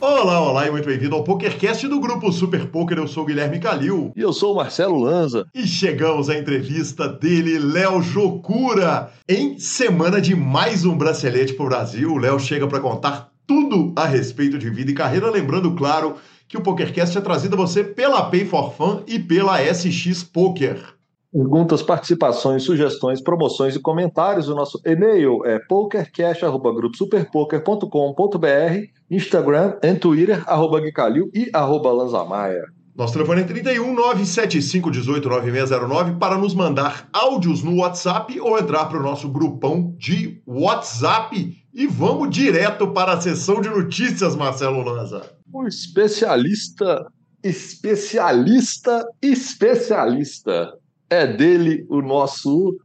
Olá, olá e muito bem-vindo ao PokerCast do grupo Super Poker. Eu sou o Guilherme Calil. E eu sou o Marcelo Lanza. E chegamos à entrevista dele, Léo Jocura, em semana de mais um bracelete para o Brasil. O Léo chega para contar tudo a respeito de vida e carreira, lembrando, claro, que o PokerCast é trazido a você pela Pay for Fun e pela SX Poker. Perguntas, participações, sugestões, promoções e comentários. O nosso e-mail é pokercast.gruposuperpoker.com.br, Instagram e Twitter, arroba Guicalil e arroba Lanzamaia. Nosso telefone é 31 975 18 9609 para nos mandar áudios no WhatsApp ou entrar para o nosso grupão de WhatsApp. E vamos direto para a sessão de notícias, Marcelo Lanza. Um especialista, especialista, especialista é dele o nosso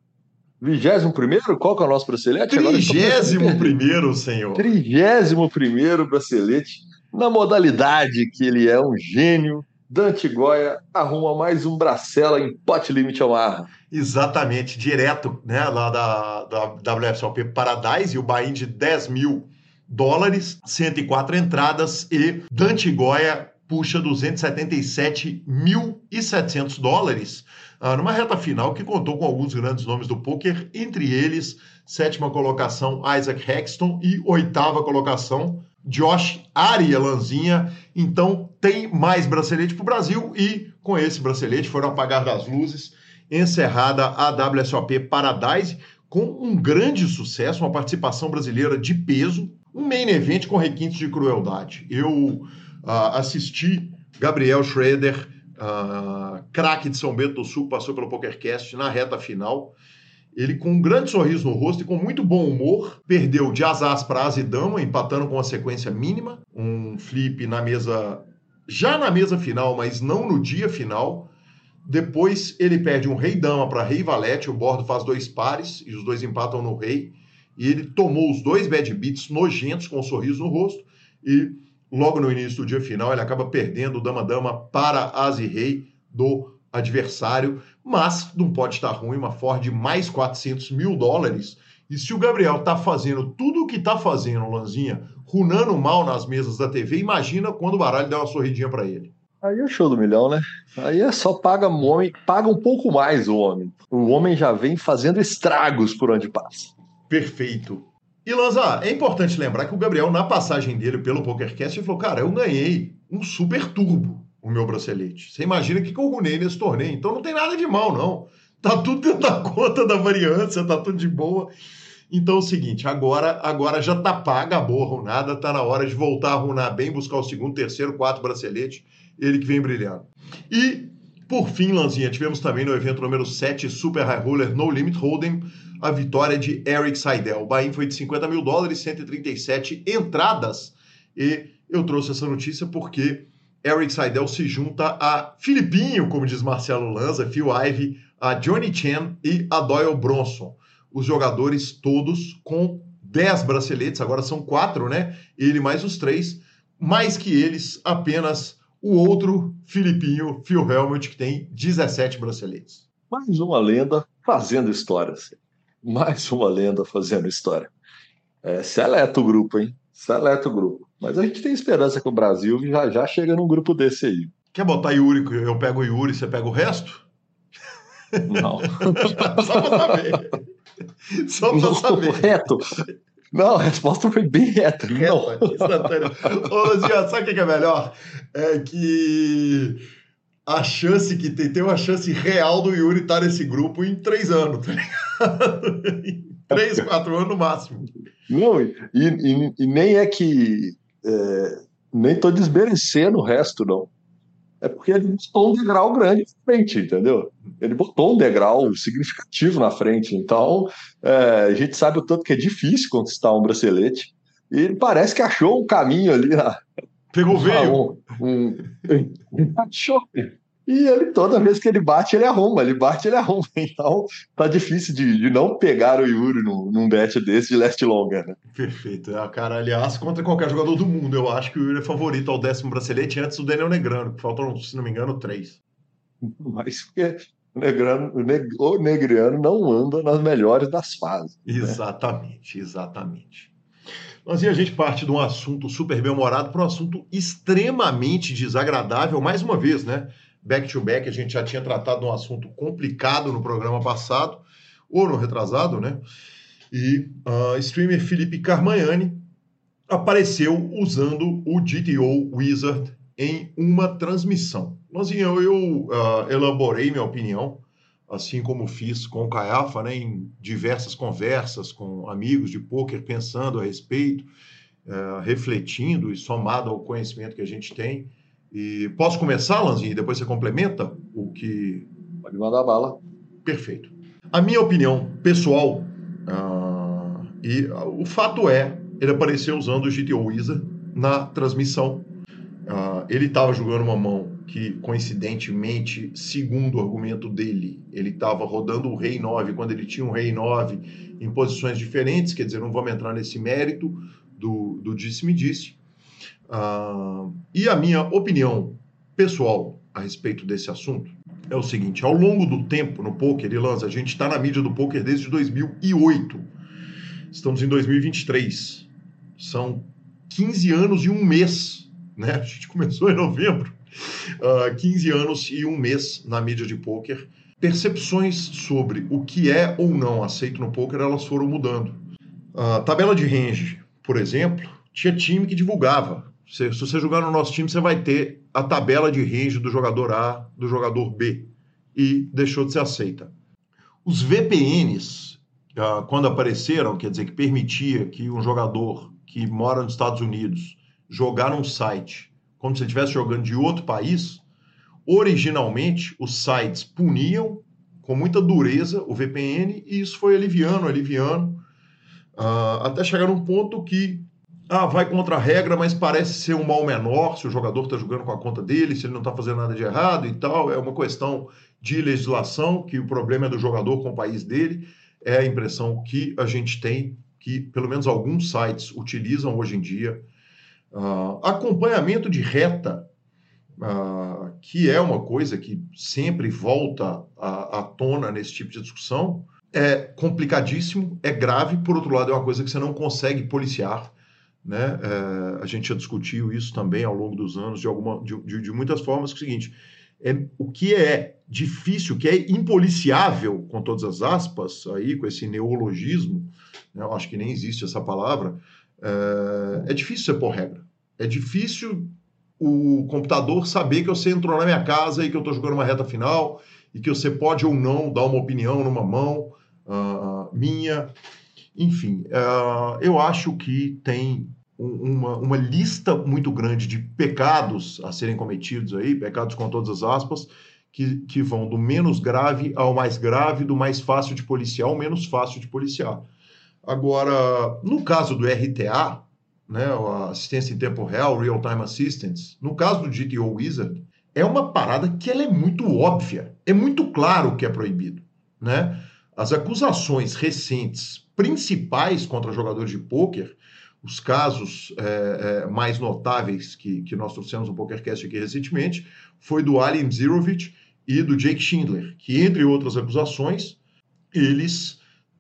21 primeiro? Qual que é o nosso bracelete? Trigésimo primeiro, senhor. Trigésimo primeiro bracelete, na modalidade que ele é um gênio. Dante Goya arruma mais um bracela em Pot Limit Omaha. Exatamente, direto né, lá da, da WSOP Paradise, e o buy de 10 mil dólares, 104 entradas e Dante Goya puxa 277.700 dólares ah, numa reta final que contou com alguns grandes nomes do poker, entre eles sétima colocação Isaac Hexton e oitava colocação Josh Aria Lanzinha. Então tem mais bracelete para o Brasil e com esse bracelete foram apagar das luzes, encerrada a WSOP Paradise com um grande sucesso, uma participação brasileira de peso, um main event com requintes de crueldade. Eu uh, assisti Gabriel Schroeder uh, craque de São Bento do Sul, passou pelo PokerCast na reta final. Ele, com um grande sorriso no rosto e com muito bom humor, perdeu de asas para as e dama, empatando com uma sequência mínima. Um flip na mesa, já na mesa final, mas não no dia final. Depois ele perde um rei-dama para rei-valete, o bordo faz dois pares e os dois empatam no rei. E ele tomou os dois bad beats nojentos com um sorriso no rosto e logo no início do dia final, ele acaba perdendo o dama-dama para as e rei do adversário, mas não pode estar ruim, uma Ford de mais 400 mil dólares. E se o Gabriel tá fazendo tudo o que tá fazendo, Lanzinha, runando mal nas mesas da TV, imagina quando o baralho der uma sorridinha para ele. Aí é show do milhão, né? Aí é só paga o homem, paga um pouco mais o homem. O homem já vem fazendo estragos por onde passa. Perfeito. E Lanza, é importante lembrar que o Gabriel, na passagem dele pelo PokerCast, ele falou: Cara, eu ganhei um super turbo o meu bracelete. Você imagina que eu runei nesse torneio. Então não tem nada de mal, não. Tá tudo dentro da conta da variância, tá tudo de boa. Então é o seguinte, agora, agora já tá paga a boa runada, tá na hora de voltar a runar bem, buscar o segundo, terceiro, quarto bracelete, ele que vem brilhando. E, por fim, Lanzinha, tivemos também no evento número 7, Super High Roller No Limit Hold'em, a vitória de Eric Seidel. O buy foi de 50 mil dólares, 137 entradas. E eu trouxe essa notícia porque Eric Seidel se junta a Filipinho, como diz Marcelo Lanza, Phil Ivey, a Johnny Chen e a Doyle Bronson. Os jogadores todos com 10 braceletes, agora são quatro, né? Ele mais os três. Mais que eles, apenas o outro Filipinho, Phil Helmut, que tem 17 braceletes. Mais uma lenda fazendo histórias mais uma lenda fazendo história. É, seleta o grupo, hein? Seleta o grupo. Mas a gente tem esperança que o Brasil já, já chega num grupo desse aí. Quer botar Yuri, eu pego o Yuri, você pega o resto? Não. Só pra saber. Só pra Não, saber. Reto. Não, a resposta foi bem reta. Não. Instantânea. Ô, Luzinha, sabe o que é melhor? É que a chance que tem, tem uma chance real do Yuri estar nesse grupo em três anos, tá ligado? Em três, quatro anos no máximo. Não, e, e- e nem é que. é, nem tô desmerecendo o resto, não. É porque ele botou um degrau grande na frente, entendeu? Ele botou um degrau significativo na frente. Então, é, a gente sabe o tanto que é difícil conquistar um bracelete. E ele parece que achou um caminho ali na, Pegou o veio. um, um, achou. E ele, toda vez que ele bate, ele arruma. Ele bate, ele arruma. Então, tá difícil de, de não pegar o Yuri num, num bet desse de leste longa, né? Perfeito. É, cara, aliás, contra qualquer jogador do mundo, eu acho que o Yuri é favorito ao décimo bracelete antes do Daniel Negrano, que faltam, se não me engano, três. Mas porque o, negrano, o, neg, o negriano não anda nas melhores das fases. Exatamente, né? exatamente. Mas e a gente parte de um assunto super bem-humorado para um assunto extremamente desagradável, mais uma vez, né? Back to back, a gente já tinha tratado de um assunto complicado no programa passado, ou no retrasado, né? E uh, streamer Felipe Carmagnani apareceu usando o GTO Wizard em uma transmissão. Mas eu, eu uh, elaborei minha opinião, assim como fiz com o Caiafa, né, em diversas conversas com amigos de poker, pensando a respeito, uh, refletindo e somado ao conhecimento que a gente tem. E posso começar, Lanzinho, e depois você complementa o que. Pode mandar bala. Perfeito. A minha opinião pessoal, uh, e uh, o fato é, ele apareceu usando o GTO Wizard na transmissão. Uh, ele estava jogando uma mão que, coincidentemente, segundo o argumento dele, ele estava rodando o rei 9 quando ele tinha um rei 9 em posições diferentes, quer dizer, não vamos entrar nesse mérito do, do disse-me-disse. Uh, e a minha opinião pessoal a respeito desse assunto é o seguinte: ao longo do tempo no poker, Ilanza, a gente está na mídia do poker desde 2008. Estamos em 2023. São 15 anos e um mês, né? A gente começou em novembro. Uh, ah, 15 anos e um mês na mídia de poker. Percepções sobre o que é ou não aceito no poker, elas foram mudando. Uh, tabela de range, por exemplo, tinha time que divulgava se, se você jogar no nosso time, você vai ter a tabela de range do jogador A, do jogador B. E deixou de ser aceita. Os VPNs, ah, quando apareceram, quer dizer, que permitia que um jogador que mora nos Estados Unidos jogar num site como se estivesse jogando de outro país, originalmente os sites puniam com muita dureza o VPN e isso foi aliviando, aliviando, uh, até chegar num ponto que ah, vai contra a regra, mas parece ser um mal menor se o jogador está jogando com a conta dele, se ele não está fazendo nada de errado e tal. É uma questão de legislação, que o problema é do jogador com o país dele. É a impressão que a gente tem, que pelo menos alguns sites utilizam hoje em dia. Uh, acompanhamento de reta, uh, que é uma coisa que sempre volta à, à tona nesse tipo de discussão, é complicadíssimo, é grave, por outro lado, é uma coisa que você não consegue policiar né? É, a gente já discutiu isso também ao longo dos anos de, alguma, de, de, de muitas formas. Que é o seguinte, é, o que é difícil, o que é impoliciável, com todas as aspas, aí com esse neologismo, né? eu acho que nem existe essa palavra, é, é difícil você pôr regra. É difícil o computador saber que você entrou na minha casa e que eu estou jogando uma reta final e que você pode ou não dar uma opinião numa mão uh, minha. Enfim, uh, eu acho que tem uma, uma lista muito grande de pecados a serem cometidos aí, pecados com todas as aspas, que, que vão do menos grave ao mais grave, do mais fácil de policiar ao menos fácil de policiar. Agora, no caso do RTA, né, a assistência em tempo real, Real Time Assistance, no caso do GTO Wizard, é uma parada que ela é muito óbvia, é muito claro que é proibido, né? As acusações recentes principais contra jogadores de pôquer os casos é, é, mais notáveis que, que nós trouxemos no PokerCast aqui recentemente foi do Alien Zirovich e do Jake Schindler, que, entre outras acusações, eles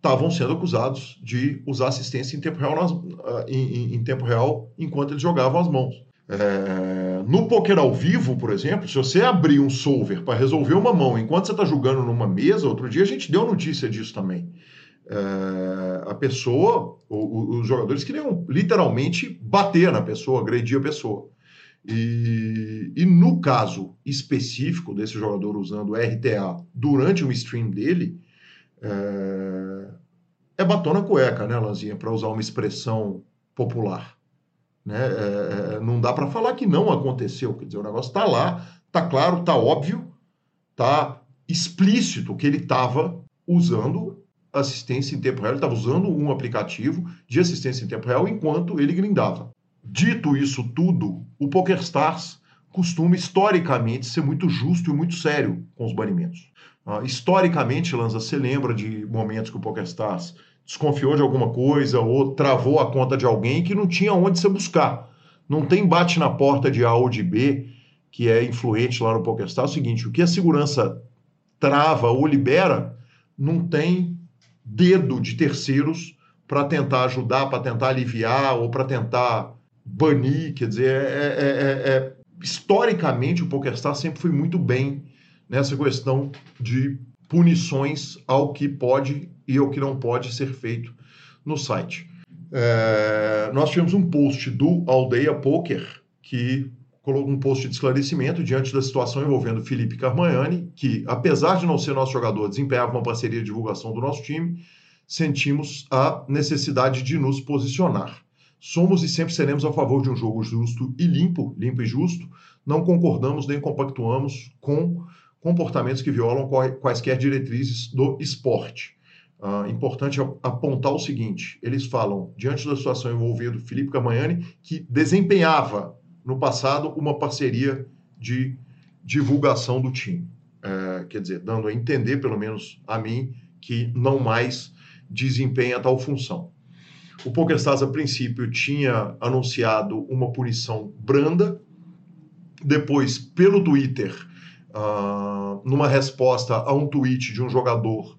estavam sendo acusados de usar assistência em tempo real, nas, uh, em, em, tempo real enquanto eles jogavam as mãos. É, no poker ao vivo, por exemplo, se você abrir um solver para resolver uma mão enquanto você está jogando numa mesa, outro dia a gente deu notícia disso também é, a pessoa, o, os jogadores queriam literalmente bater na pessoa, agredir a pessoa. E, e, no caso específico desse jogador usando RTA durante um stream dele, é, é batom na cueca, né, Lanzinha, para usar uma expressão popular. Né? É, é não dá para falar que não aconteceu, quer dizer, o negócio está lá, está claro, está óbvio, está explícito que ele estava usando assistência em tempo real, ele estava usando um aplicativo de assistência em tempo real enquanto ele grindava. Dito isso tudo, o PokerStars costuma historicamente ser muito justo e muito sério com os banimentos. Uh, historicamente, Lanza, você lembra de momentos que o PokerStars desconfiou de alguma coisa ou travou a conta de alguém que não tinha onde você buscar. Não tem bate na porta de A ou de B que é influente lá no PokerStars. É o seguinte, o que a segurança trava ou libera, não tem dedo de terceiros para tentar ajudar, para tentar aliviar ou para tentar banir. Quer dizer, é, é, é, é historicamente o PokerStar sempre foi muito bem nessa questão de punições ao que pode e ao que não pode ser feito no site. É, nós tivemos um post do Aldeia Poker que colocou um post de esclarecimento diante da situação envolvendo Felipe Carmagnani, que, apesar de não ser nosso jogador, desempenhava uma parceria de divulgação do nosso time, sentimos a necessidade de nos posicionar. Somos e sempre seremos a favor de um jogo justo e limpo, limpo e justo. Não concordamos nem compactuamos com comportamentos que violam quaisquer diretrizes do esporte. Uh, importante apontar o seguinte: eles falam, diante da situação envolvendo Felipe Carmagnani, que desempenhava no passado uma parceria de divulgação do time. É, quer dizer, dando a entender, pelo menos a mim, que não mais desempenha tal função. O PokerStars, a princípio, tinha anunciado uma punição branda, depois, pelo Twitter, uh, numa resposta a um tweet de um jogador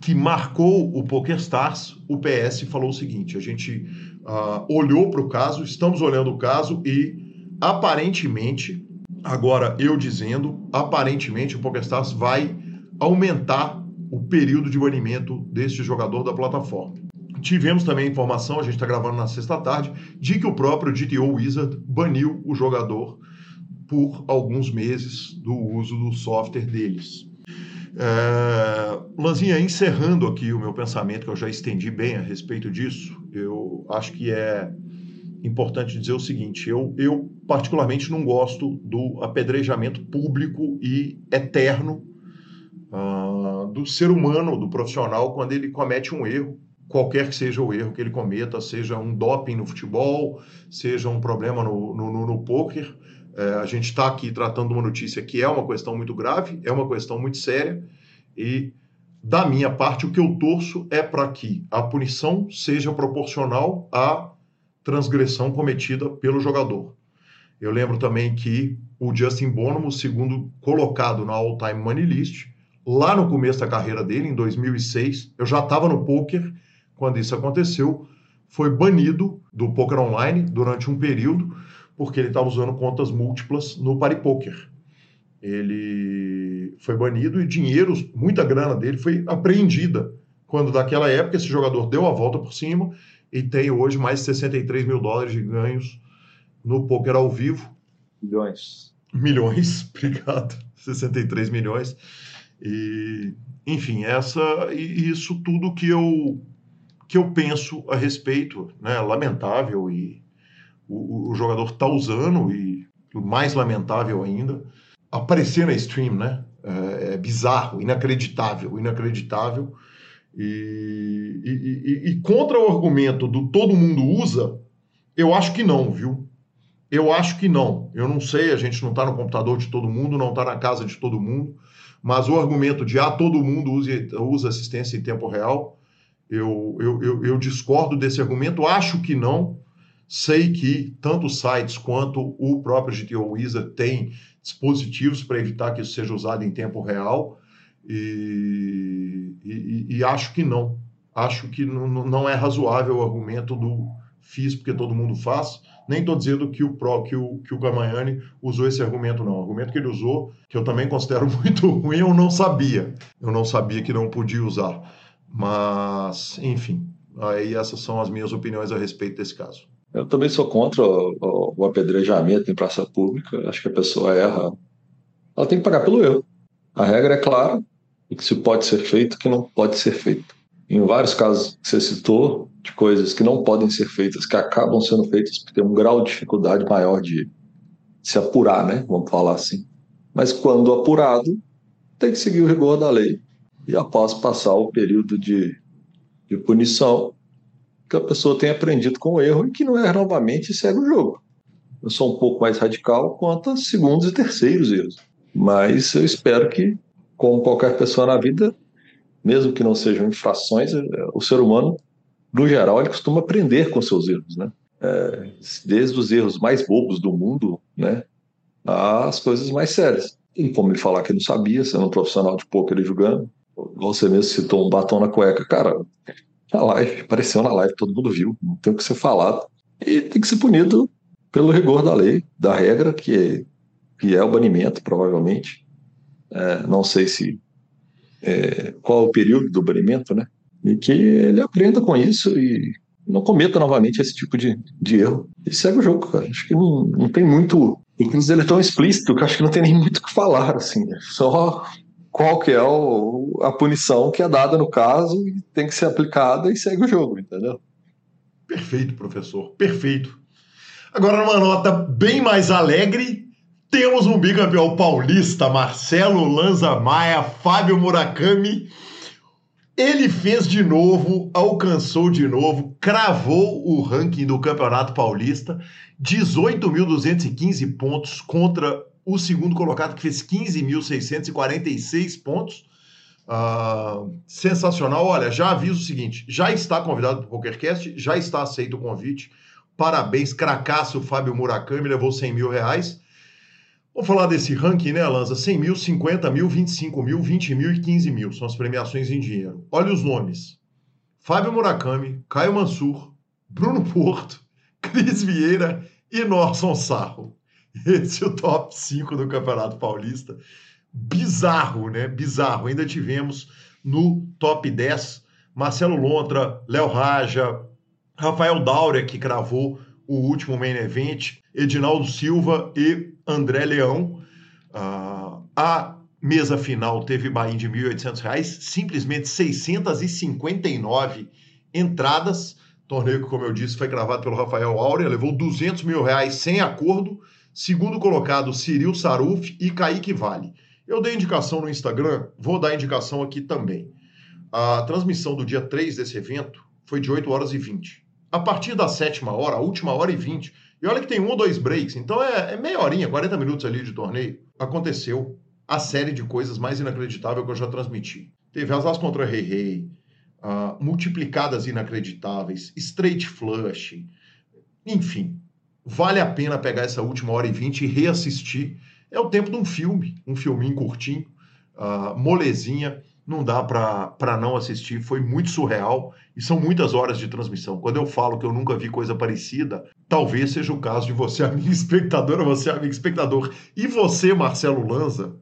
que marcou o PokerStars, o PS falou o seguinte: a gente uh, olhou para o caso, estamos olhando o caso e aparentemente, agora eu dizendo, aparentemente o PokerStars vai aumentar o período de banimento deste jogador da plataforma. Tivemos também a informação, a gente está gravando na sexta tarde, de que o próprio GTO Wizard baniu o jogador por alguns meses do uso do software deles. É, Lanzinha, encerrando aqui o meu pensamento, que eu já estendi bem a respeito disso, eu acho que é importante dizer o seguinte: eu, eu particularmente não gosto do apedrejamento público e eterno uh, do ser humano, do profissional, quando ele comete um erro, qualquer que seja o erro que ele cometa, seja um doping no futebol, seja um problema no, no, no, no. É, a gente está aqui tratando uma notícia que é uma questão muito grave, é uma questão muito séria, e da minha parte, o que eu torço é para que a punição seja proporcional à transgressão cometida pelo jogador. Eu lembro também que o Justin Bonomo, segundo colocado na All-Time Money List, lá no começo da carreira dele, em 2006, eu já estava no poker quando isso aconteceu, foi banido do poker online durante um período, porque ele estava usando contas múltiplas no Paripoker. Ele foi banido e dinheiro, muita grana dele foi apreendida. Quando daquela época esse jogador deu a volta por cima e tem hoje mais de 63 mil dólares de ganhos no poker ao vivo. Milhões. Milhões, obrigado. 63 milhões. E, enfim, essa e isso tudo que eu que eu penso a respeito, né? Lamentável e o, o jogador está usando e mais lamentável ainda aparecer na stream, né? É, é bizarro, inacreditável, inacreditável. E, e, e, e, contra o argumento do todo mundo usa, eu acho que não, viu? Eu acho que não. Eu não sei, a gente não está no computador de todo mundo, não está na casa de todo mundo, mas o argumento de ah, todo mundo usa, usa assistência em tempo real, eu, eu, eu, eu discordo desse argumento, acho que não. Sei que tanto sites quanto o próprio GTO Wizard tem dispositivos para evitar que isso seja usado em tempo real e, e, e acho que não. Acho que não, é razoável o argumento do fiz porque todo mundo faz. Nem estou dizendo que o, Pro, que, o, que o Gamagnani usou esse argumento, não. O argumento que ele usou, que eu também considero muito ruim, eu não sabia. Eu não sabia que não podia usar. Mas, enfim, aí essas são as minhas opiniões a respeito desse caso. Eu também sou contra o, o, apedrejamento em praça pública. Acho que a pessoa erra. Ela tem que pagar pelo erro. A regra é clara, o que se pode ser feito o que não pode ser feito. Em vários casos que você citou, de coisas que não podem ser feitas, que acabam sendo feitas porque tem um grau de dificuldade maior de se apurar, né? Vamos falar assim. Mas quando apurado, tem que seguir o rigor da lei. E após passar o período de, de punição, que a pessoa tenha aprendido com o erro e que não erra novamente e segue o jogo. Eu sou um pouco mais radical quanto a segundos e terceiros erros. Mas eu espero que, como qualquer pessoa na vida, mesmo que não sejam infrações, é, o ser humano, no geral, ele costuma aprender com seus erros, né? É, desde os erros mais bobos do mundo, né, às coisas mais sérias. Tem como ele falar que não sabia, sendo um profissional de poker e jogando. Você mesmo citou um batom na cueca. Cara, na live, apareceu na live, todo mundo viu, não tem o que ser falado. E tem que ser punido pelo rigor da lei, da regra, que é, que é o banimento, provavelmente. É, não sei se é, qual o período do banimento, né? E que ele aprenda com isso e não cometa novamente esse tipo de, de erro. E segue o jogo, cara. Acho que não, não tem muito. Inclusive, ele é tão explícito que acho que não tem nem muito o que falar, assim. Só qual que é o, a punição que é dada no caso e tem que ser aplicada e segue o jogo, entendeu? Perfeito, professor. Perfeito. Agora, numa nota bem mais alegre, temos um bicampeão paulista, Marcelo Lanza Maia, Fábio Murakami. Ele fez de novo, alcançou de novo, cravou o ranking do Campeonato Paulista, 18.215 pontos contra o segundo colocado, que fez 15.646 pontos. Uh, sensacional. Olha, já aviso o seguinte: já está convidado para o PokerCast, já está aceito o convite. Parabéns, cracaço Fábio Murakami, levou 100 mil reais. Vamos falar desse ranking, né, Lanza? 100 mil, 50 mil, 25 mil, 20 mil e 15 mil. São as premiações em dinheiro. Olha os nomes: Fábio Murakami, Caio Mansur, Bruno Porto, Cris Vieira e Norson Sarro. Esse é o top 5 do Campeonato Paulista. Bizarro, né? Bizarro. Ainda tivemos no top 10 Marcelo Lontra, Léo Raja, Rafael Daura, que cravou o último main event, Edinaldo Silva e André Leão. Uh, a mesa final teve buy de R$ 1.800, simplesmente 659 entradas. Torneio que, como eu disse, foi cravado pelo Rafael Áurea, levou 200 mil reais sem acordo. Segundo colocado, Ciril Saruf e Kaique Vale. Eu dei indicação no Instagram, vou dar indicação aqui também. A transmissão do dia 3 desse evento foi de 8 horas e 20. A partir da sétima hora, a última hora e 20, e olha que tem um ou dois breaks, então é, é meia horinha, 40 minutos ali de torneio. Aconteceu a série de coisas mais inacreditáveis que eu já transmiti. Teve as contra Rei Rei, uh, multiplicadas inacreditáveis, straight flush, enfim. Vale a pena pegar essa última hora e vinte e reassistir. É o tempo de um filme, um filminho curtinho, uh, molezinha, não dá para não assistir, foi muito surreal e são muitas horas de transmissão. Quando eu falo que eu nunca vi coisa parecida, talvez seja o caso de você, amigo espectador, você, amigo espectador, e você, Marcelo Lanza,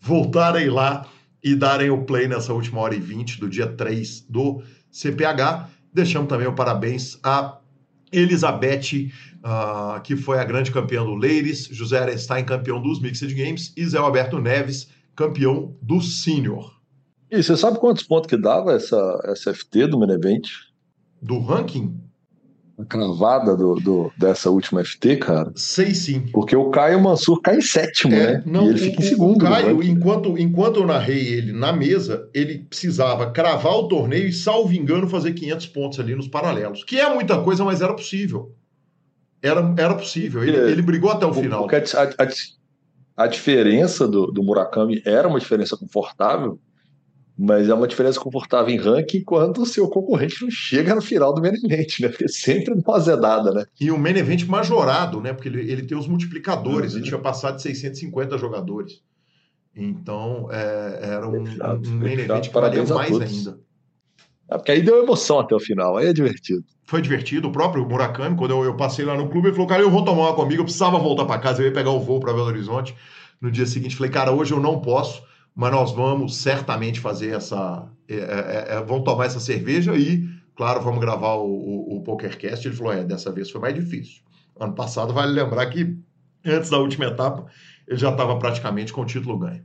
voltarem lá e darem o play nessa última hora e vinte do dia 3 do CPH. Deixamos também o parabéns a Elizabeth, uh, que foi a grande campeã do Ladies, José Arenstein, campeão dos Mixed Games, e Zé Alberto Neves, campeão do Senior. E você sabe quantos pontos que dava essa, essa FT do Menevent? Do ranking? A cravada do, do, dessa última FT, cara? Sei sim. Porque o Caio Mansur cai em sétimo, é, né? Não, e ele fica em segundo. O Caio, enquanto, enquanto eu narrei ele na mesa, ele precisava cravar o torneio e, salvo engano, fazer 500 pontos ali nos paralelos. Que é muita coisa, mas era possível. Era, era possível. Ele, ele brigou até o, final. Porque a, a, a diferença do, do Murakami era uma diferença confortável mas é uma diferença confortável em ranking quando o seu concorrente não chega no final do main event, né? Porque sempre uma azedada, né? E o main event majorado, né? Porque ele, ele tem os multiplicadores, uhum. ele tinha passado de 650 jogadores. Então, é, era um, fechado, um main event que valia mais ainda. É, porque aí deu emoção até o final, aí é divertido. Foi divertido. O próprio Murakami, quando eu, eu passei lá no clube, ele falou: Cara, eu vou tomar uma comigo, eu precisava voltar para casa, eu ia pegar o voo para Belo Horizonte. No dia seguinte, falei: Cara, hoje eu não posso mas nós vamos certamente fazer essa. É, é, é, vamos tomar essa cerveja e, claro, vamos gravar o, o, o PokerCast. Ele falou: é, dessa vez foi mais difícil. Ano passado, vale lembrar que antes da última etapa, ele já estava praticamente com o título ganho.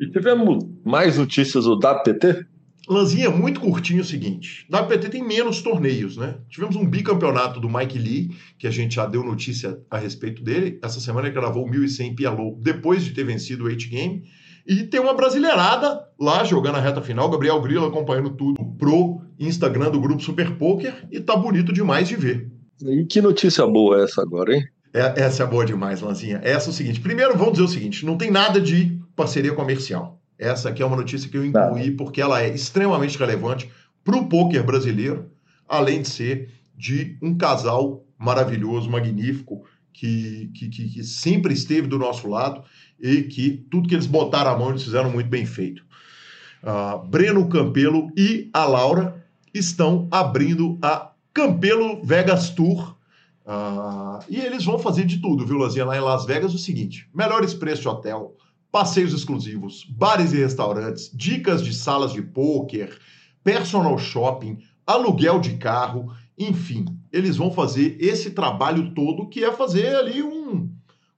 E tivemos mais notícias do WPT? Lanzinha, muito curtinho o seguinte: WPT tem menos torneios, né? Tivemos um bicampeonato do Mike Lee, que a gente já deu notícia a respeito dele. Essa semana ele gravou 1.100 PLO depois de ter vencido o 8 Game. E tem uma brasileirada lá jogando a reta final, Gabriel Grilo acompanhando tudo pro Instagram do Grupo Super Poker e tá bonito demais de ver. E que notícia boa é essa agora, hein? É, essa é boa demais, Lanzinha. Essa é o seguinte: primeiro, vamos dizer o seguinte: não tem nada de parceria comercial. Essa aqui é uma notícia que eu incluí tá. porque ela é extremamente relevante para o poker brasileiro, além de ser de um casal maravilhoso, magnífico, que, que, que, sempre esteve do nosso lado e que tudo que eles botaram a mão eles fizeram muito bem feito. Uh, Breno Campelo e a Laura estão abrindo a Campelo Vegas Tour. Uh, e eles vão fazer de tudo, viu, Lazinha? Lá em Las Vegas, o seguinte: melhores preços de hotel, passeios exclusivos, bares e restaurantes, dicas de salas de pôquer, personal shopping, aluguel de carro, enfim, eles vão fazer esse trabalho todo que é fazer ali um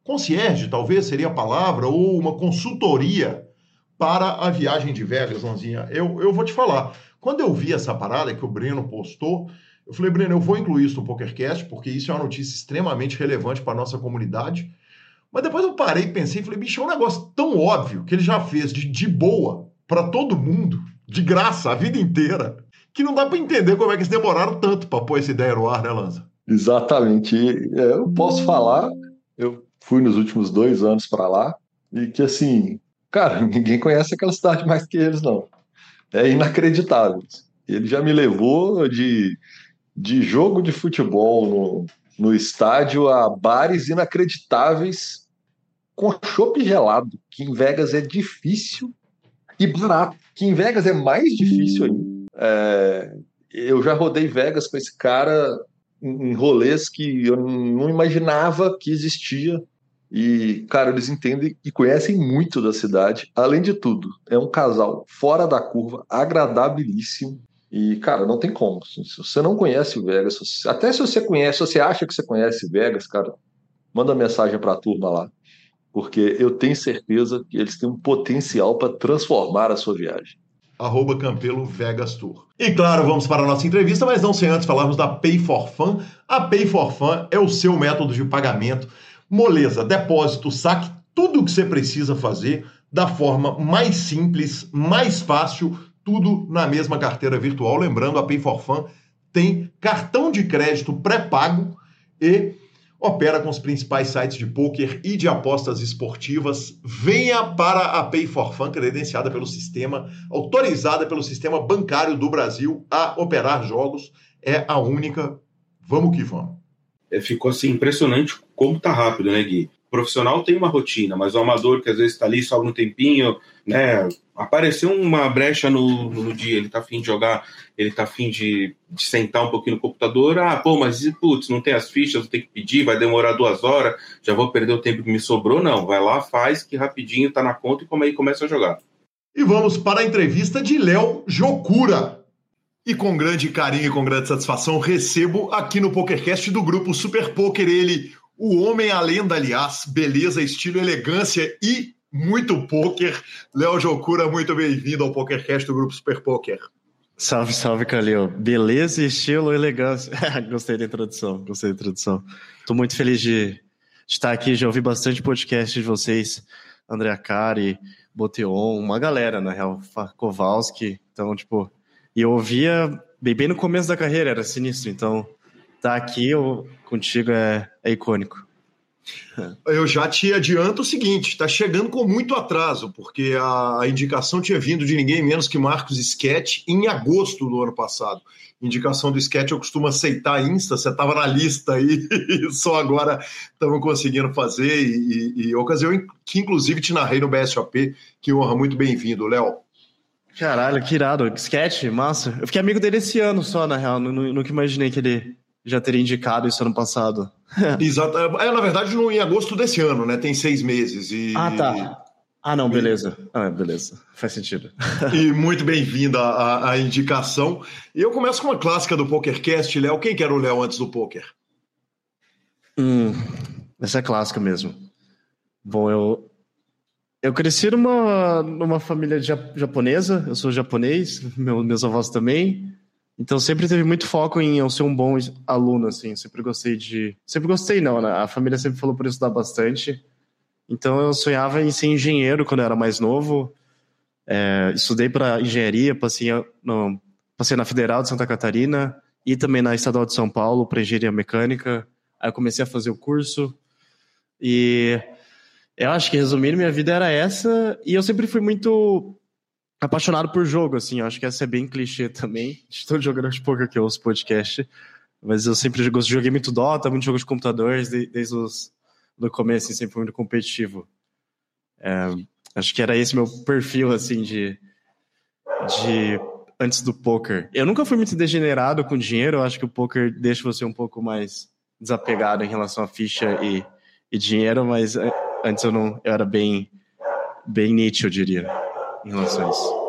concierge, talvez seria a palavra, ou uma consultoria para a viagem de Vegas, Lanzinha. Eu, eu vou te falar, quando eu vi essa parada que o Breno postou, eu falei, Breno, eu vou incluir isso no PokerCast, porque isso é uma notícia extremamente relevante para a nossa comunidade. Mas depois eu parei e pensei, falei, bicho, é um negócio tão óbvio que ele já fez de, de boa para todo mundo, de graça, a vida inteira, que não dá para entender como é que eles demoraram tanto para pôr essa ideia no ar, né, Lanza? Exatamente. É, eu posso falar, eu fui nos últimos dois anos para lá, e que assim, cara, ninguém conhece aquela cidade mais que eles, não. É inacreditável. Ele já me levou de, de jogo de futebol no, no estádio a bares inacreditáveis com chopp gelado, que em Vegas é difícil e barato, que em Vegas é mais difícil ainda. É, eu já rodei Vegas com esse cara em rolês que eu não imaginava que existia. E, cara, eles entendem e conhecem muito da cidade. Além de tudo, é um casal fora da curva, agradabilíssimo. E, cara, não tem como. Se você não conhece o Vegas, até se você conhece, se você acha que você conhece Vegas, cara, manda mensagem para a turma lá. Porque eu tenho certeza que eles têm um potencial para transformar a sua viagem. Arroba Campelo Vegas Tour. E claro, vamos para a nossa entrevista, mas não sem antes falarmos da Pay for Fun. A Pay for Fun é o seu método de pagamento. Moleza, depósito, saque, tudo o que você precisa fazer da forma mais simples, mais fácil tudo na mesma carteira virtual. Lembrando, a Pay for Fun tem cartão de crédito pré-pago e opera com os principais sites de poker e de apostas esportivas. Venha para a Pay for Fun, credenciada pelo sistema, autorizada pelo sistema bancário do Brasil a operar jogos. É a única. Vamos que vamos. É, ficou assim impressionante como tá rápido, né, Gui? O profissional tem uma rotina, mas o amador que às vezes está ali só um tempinho, né? Apareceu uma brecha no, no dia, ele tá afim de jogar, ele tá afim de, de sentar um pouquinho no computador. Ah, pô, mas putz, não tem as fichas, vou ter que pedir, vai demorar duas horas, já vou perder o tempo que me sobrou. Não, vai lá, faz, que rapidinho tá na conta e como aí começa a jogar. E vamos para a entrevista de Léo Jocura. E com grande carinho e com grande satisfação recebo aqui no PokerCast do grupo Super Poker ele, o homem a lenda, aliás, beleza, estilo, elegância e muito poker. Léo Jocura, muito bem-vindo ao PokerCast do Grupo Super Poker. Salve, salve, Calil. Beleza, estilo, elegância. gostei da introdução, gostei da introdução. Estou muito feliz de, estar aqui, já ouvi bastante podcast de vocês, André Cari, Boteon, uma galera, na real, Kowalski. Então, tipo, e eu ouvia bem, bem no começo da carreira, era sinistro. Então, tá aqui eu, contigo é, é icônico. Eu já te adianto o seguinte: está chegando com muito atraso, porque a, indicação tinha vindo de ninguém menos que Marcos Sketch em agosto do ano passado. Indicação do Sketch eu costumo aceitar Insta, você estava na lista aí, só agora estamos conseguindo fazer. E, e, e, ocasião que, inclusive, te narrei no BSOP. Que honra, muito bem-vindo, Léo. Caralho, que irado. Sketch, massa. Eu fiquei amigo dele esse ano só, na real. Nunca imaginei que ele já teria indicado isso ano passado. Exato. É, na verdade, no, em agosto desse ano, né? Tem seis meses. E... Ah, tá. Ah, não, beleza. Ah, beleza. Faz sentido. e muito bem-vinda à, à, indicação. E eu começo com uma clássica do PokerCast, Léo. Quem que era o Léo antes do poker? Hum, essa é clássica mesmo. Bom, eu, eu cresci numa, numa família japonesa, eu sou japonês, meu, meus avós também. Então sempre teve muito foco em eu ser um bom aluno, assim. Sempre gostei de. Sempre gostei, não, né? A família sempre falou por estudar bastante. Então eu sonhava em ser engenheiro quando eu era mais novo. É, estudei para engenharia, passei, no, passei na Federal de Santa Catarina e também na Estadual de São Paulo para engenharia mecânica. Aí eu comecei a fazer o curso. E eu acho que resumindo, minha vida era essa. E eu sempre fui muito apaixonado por jogo, assim. Acho que essa é bem clichê também. Estou jogando de pouco aqui os podcast. Mas eu sempre joguei muito Dota, muito jogo de computadores, desde os, do começo, assim, sempre fui muito competitivo. É, acho que era esse meu perfil, assim, de, de antes do poker. Eu nunca fui muito degenerado com dinheiro, eu acho que o poker deixa você um pouco mais desapegado em relação a ficha e, e dinheiro, mas antes eu não eu era bem bem Nietzsche, eu diria, em relação a isso.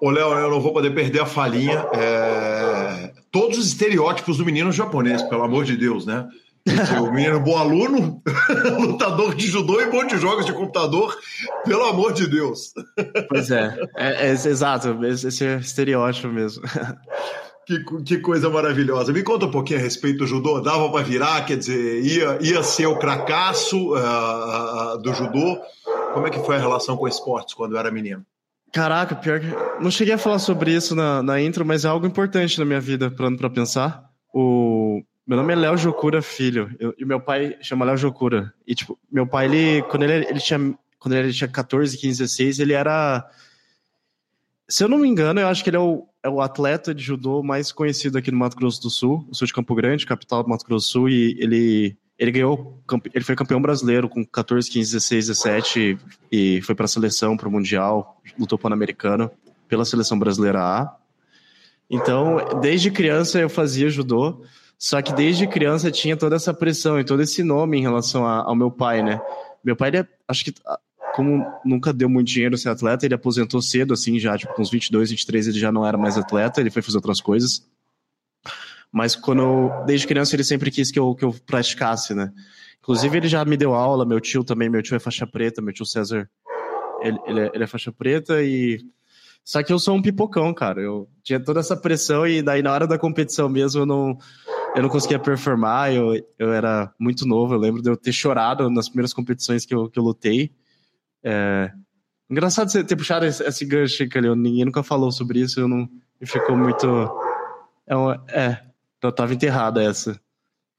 Ô, Léo, eu não vou poder perder a falinha. É... Todos os estereótipos do menino japonês, pelo amor de Deus, né? O menino bom aluno, lutador de judô e bom de jogos de computador, pelo amor de Deus. Pois é, é, é exato, esse é estereótipo mesmo. Que, que, coisa maravilhosa. Me conta um pouquinho a respeito do judô. Dava para virar, quer dizer, ia, ia ser o cracaço uh, do judô. Como é que foi a relação com esportes quando era menino? Caraca, pior que. Não cheguei a falar sobre isso na, na intro, mas é algo importante na minha vida, parando pra pensar. O... Meu nome é Léo Jocura Filho, eu, e meu pai chama Léo Jocura. E, tipo, meu pai, ele, quando ele, ele tinha. Quando ele tinha 14, 15, 16, ele era. Se eu não me engano, eu acho que ele é o, é o atleta de judô mais conhecido aqui no Mato Grosso do Sul. Eu sou de Campo Grande, capital do Mato Grosso do Sul, e ele ele ganhou, ele foi campeão brasileiro com 14, 15, 16, 17 e foi para a seleção, para o Mundial, lutou Pan-Americano pela seleção brasileira A. Então, desde criança eu fazia judô, só que desde criança tinha toda essa pressão e todo esse nome em relação a, ao meu pai, né? Meu pai, ele, é, acho que como nunca deu muito dinheiro ser atleta, ele aposentou cedo, assim, já, tipo, com uns 22, 23 ele já não era mais atleta, ele foi fazer outras coisas. Mas quando eu, desde criança ele sempre quis que eu, que eu praticasse, né? Inclusive ele já me deu aula, meu tio também, meu tio é faixa preta, meu tio César, ele, ele, é, ele é faixa preta e só que eu sou um pipocão, cara. Eu tinha toda essa pressão e daí na hora da competição mesmo eu não, eu não conseguia performar. Eu, eu era muito novo. Eu lembro de eu ter chorado nas primeiras competições que eu, que eu lutei. É... Engraçado você ter puxado esse, esse gancho, Calil. Ninguém nunca falou sobre isso. Eu não. E ficou muito. É, uma... é, então tava enterrada essa.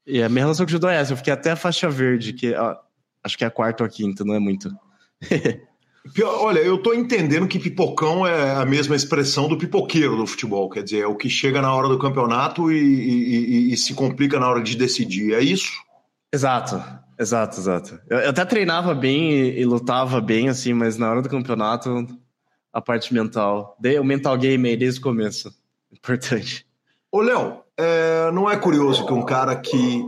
E a minha relação com o judô é essa. Eu fiquei até a faixa verde, que ó, acho que é a quarta ou a quinta, não é muito. Olha, eu tô entendendo que pipocão é a mesma expressão do pipoqueiro do futebol, quer dizer, é o que chega na hora do campeonato e, e, e, e se complica na hora de decidir, é isso? Exato, exato, exato. Eu, eu até treinava bem e, lutava bem, assim, mas na hora do campeonato, a parte mental, o mental game aí desde o começo, importante. Ô, Léo, é, não é curioso que um cara que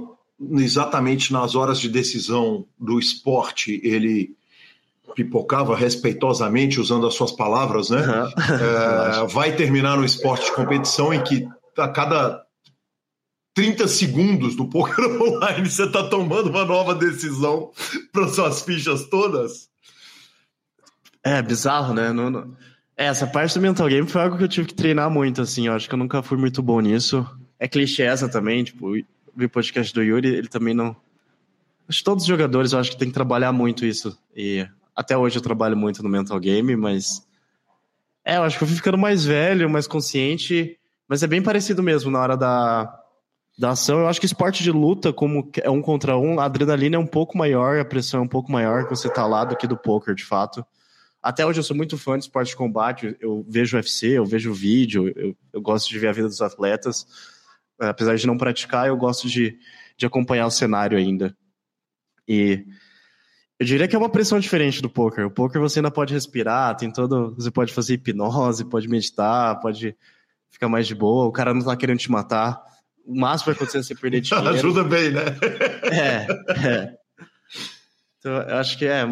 exatamente nas horas de decisão do esporte ele pipocava respeitosamente usando as suas palavras, né? Uhum. É, vai terminar no esporte de competição em que a cada 30 segundos do poker online você está tomando uma nova decisão para suas fichas todas. É bizarro, né? Não, não... É, essa parte do mental game foi algo que eu tive que treinar muito, assim. Eu acho que eu nunca fui muito bom nisso é clichê essa também, tipo, o podcast do Yuri, ele também não. Acho que todos os jogadores eu acho que tem que trabalhar muito isso. E até hoje eu trabalho muito no mental game, mas. É, eu acho que eu fui ficando mais velho, mais consciente, mas é bem parecido mesmo na hora da, da ação. Eu acho que esporte de luta, como é um contra um, a adrenalina é um pouco maior, a pressão é um pouco maior que você tá lá do que do poker, de fato. Até hoje eu sou muito fã de esporte de combate, eu vejo UFC, eu vejo vídeo, eu, eu gosto de ver a vida dos atletas apesar de não praticar, eu gosto de, de acompanhar o cenário ainda. E eu diria que é uma pressão diferente do poker. O poker você ainda pode respirar, tem todo, você pode fazer hipnose, pode meditar, pode ficar mais de boa. O cara não tá querendo te matar. O máximo vai acontecer é você perder dinheiro. Ajuda bem, né? é, é. Então, eu acho que é.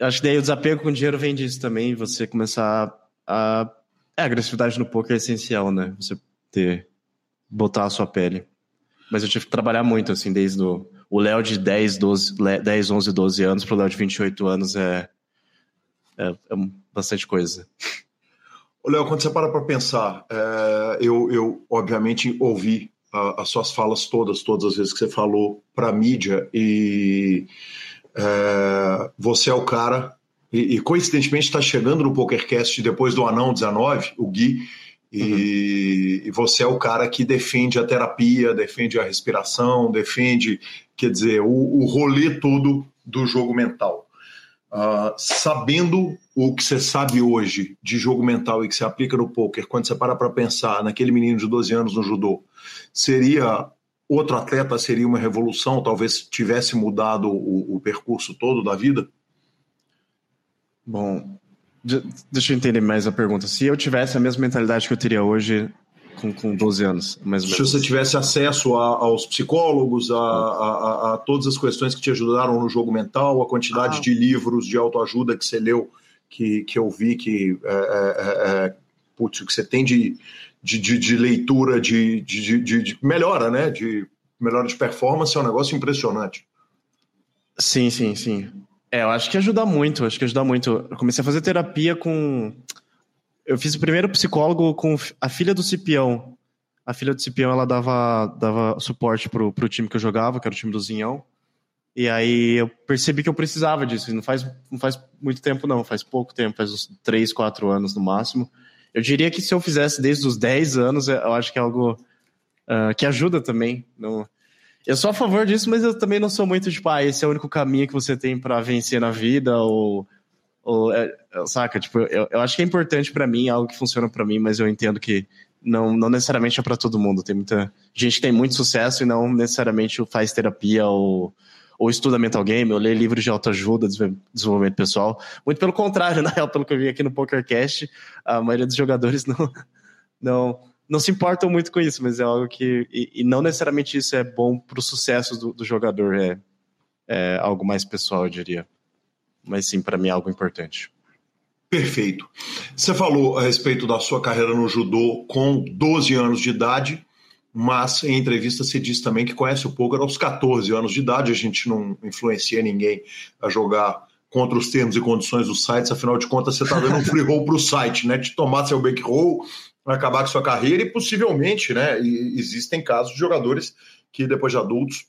Acho que daí o desapego com o dinheiro vem disso também. Você começar a. É, a agressividade no poker é essencial, né? Você ter botar a sua pele. Mas eu tive que trabalhar muito, assim, desde o, o Léo de 10, 12, 10, 11, 12 anos para o Léo de 28 anos é, é, é bastante coisa. Léo, quando você para para pensar, é, eu, eu obviamente ouvi a, as suas falas todas, todas as vezes que você falou para mídia e é, você é o cara e, e coincidentemente está chegando no PokerCast depois do Anão 19, o Gui, e, uhum. e, você é o cara que defende a terapia, defende a respiração, defende, quer dizer, o, o rolê todo do jogo mental. Uh, sabendo o que você sabe hoje de jogo mental e que você aplica no poker, quando você para para pensar naquele menino de 12 anos no judô, seria outro atleta seria uma revolução, talvez tivesse mudado o, o percurso todo da vida? Bom, deixa eu entender mais a pergunta. Se eu tivesse a mesma mentalidade que eu teria hoje, com, com 12 anos, mais ou menos. Se você tivesse acesso a, aos psicólogos, a, a, a, todas as questões que te ajudaram no jogo mental, a quantidade ah. de livros de autoajuda que você leu, que, que eu vi que, é, é, é, putz, que você tem de, de, de, de leitura, de, de, de, de melhora, né? De melhora de performance, é um negócio impressionante. Sim, sim, sim. É, eu acho que ajuda muito, acho que ajuda muito. Eu comecei a fazer terapia com. Eu fiz o primeiro psicólogo com a filha do Cipião. A filha do Cipião, ela dava, dava suporte pro, pro time que eu jogava, que era o time do Zinhão. E aí eu percebi que eu precisava disso. Não faz, não faz muito tempo, não. Faz pouco tempo, faz uns 3, 4 anos no máximo. Eu diria que se eu fizesse desde os 10 anos, eu acho que é algo uh, que ajuda também. No, eu sou a favor disso, mas eu também não sou muito tipo, ah, esse é o único caminho que você tem para vencer na vida, ou. ou é, saca? Tipo, eu, eu acho que é importante para mim, algo que funciona para mim, mas eu entendo que não, não necessariamente é para todo mundo. Tem muita gente que tem muito sucesso e não necessariamente faz terapia ou, ou estuda mental game, ou lê livros de autoajuda, desenvolvimento pessoal. Muito pelo contrário, na real, pelo que eu vi aqui no PokerCast, a maioria dos jogadores não, não, não se importam muito com isso, mas é algo que. E, e não necessariamente isso é bom para o sucesso do, do, jogador, é, é algo mais pessoal, eu diria. Mas sim, para mim é algo importante. Perfeito. Você falou a respeito da sua carreira no judô com 12 anos de idade, mas em entrevista você disse também que conhece o poker aos 14 anos de idade. A gente não influencia ninguém a jogar contra os termos e condições dos sites, afinal de contas você está dando um free roll para o site, né? De tomar seu back roll acabar com sua carreira e possivelmente, né, existem casos de jogadores que depois de adultos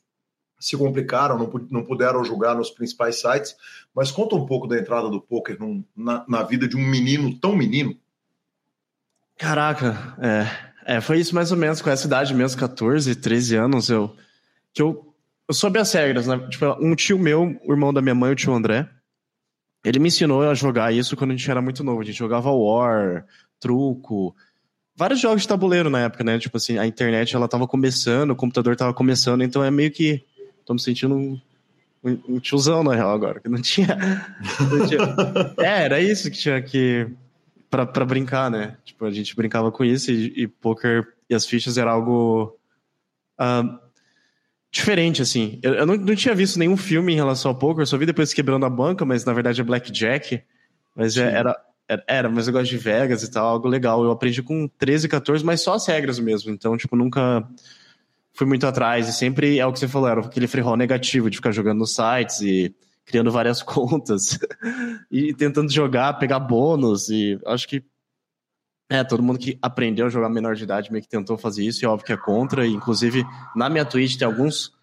se complicaram, não, não puderam jogar nos principais sites. Mas conta um pouco da entrada do poker num, na, na, vida de um menino tão menino. Caraca, é, é, foi isso mais ou menos com essa idade mesmo, 14, 13 anos, eu que eu, eu soube as regras, né? Tipo, um tio meu, o irmão da minha mãe, o tio André, ele me ensinou a jogar isso quando a gente era muito novo. A gente jogava War, truco, vários jogos de tabuleiro na época, né? Tipo assim, a internet ela tava começando, o computador tava começando, então é meio que. Tô me sentindo um, um, um tiozão, na real, agora, que não tinha. Não tinha... é, era isso que tinha que. Pra, pra brincar, né? Tipo, a gente brincava com isso e, e poker e as fichas era algo. Uh, diferente, assim. Eu, eu não, não, tinha visto nenhum filme em relação ao poker, só vi depois quebrando a banca, mas na verdade é Blackjack. Mas é, era, era, mas eu gosto de Vegas e tal, algo legal. Eu aprendi com 13, 14, mas só as regras mesmo. Então, tipo, nunca fui muito atrás. E sempre é o que você falou, era aquele free roll negativo de ficar jogando nos sites e criando várias contas e tentando jogar, pegar bônus. E acho que é, todo mundo que aprendeu a jogar menor de idade meio que tentou fazer isso, e é óbvio que é contra. E, inclusive, na minha Twitch tem alguns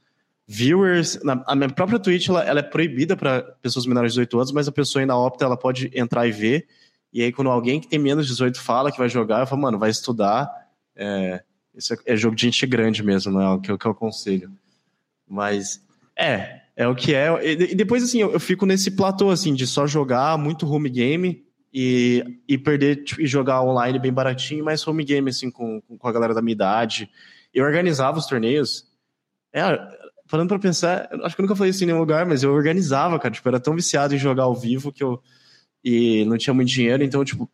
viewers. Na, a minha própria Twitch ela, ela é proibida para pessoas menores de 18 anos, mas a pessoa ainda opta, ela pode entrar e ver. E aí, quando alguém que tem menos de 18 fala que vai jogar, eu falo, mano, vai estudar. É, é, é jogo de gente grande mesmo, é o que, eu, que eu aconselho. Mas, é, é o que é. E, depois, assim, eu, eu, fico nesse platô, assim, de só jogar muito home game e, e perder tipo, e jogar online bem baratinho, mas home game, assim, com, com a galera da minha idade. Eu organizava os torneios. É, falando pra pensar, acho que eu nunca falei isso em nenhum lugar, mas eu organizava, cara. Tipo, era tão viciado em jogar ao vivo que eu e não tinha muito dinheiro, então, tipo,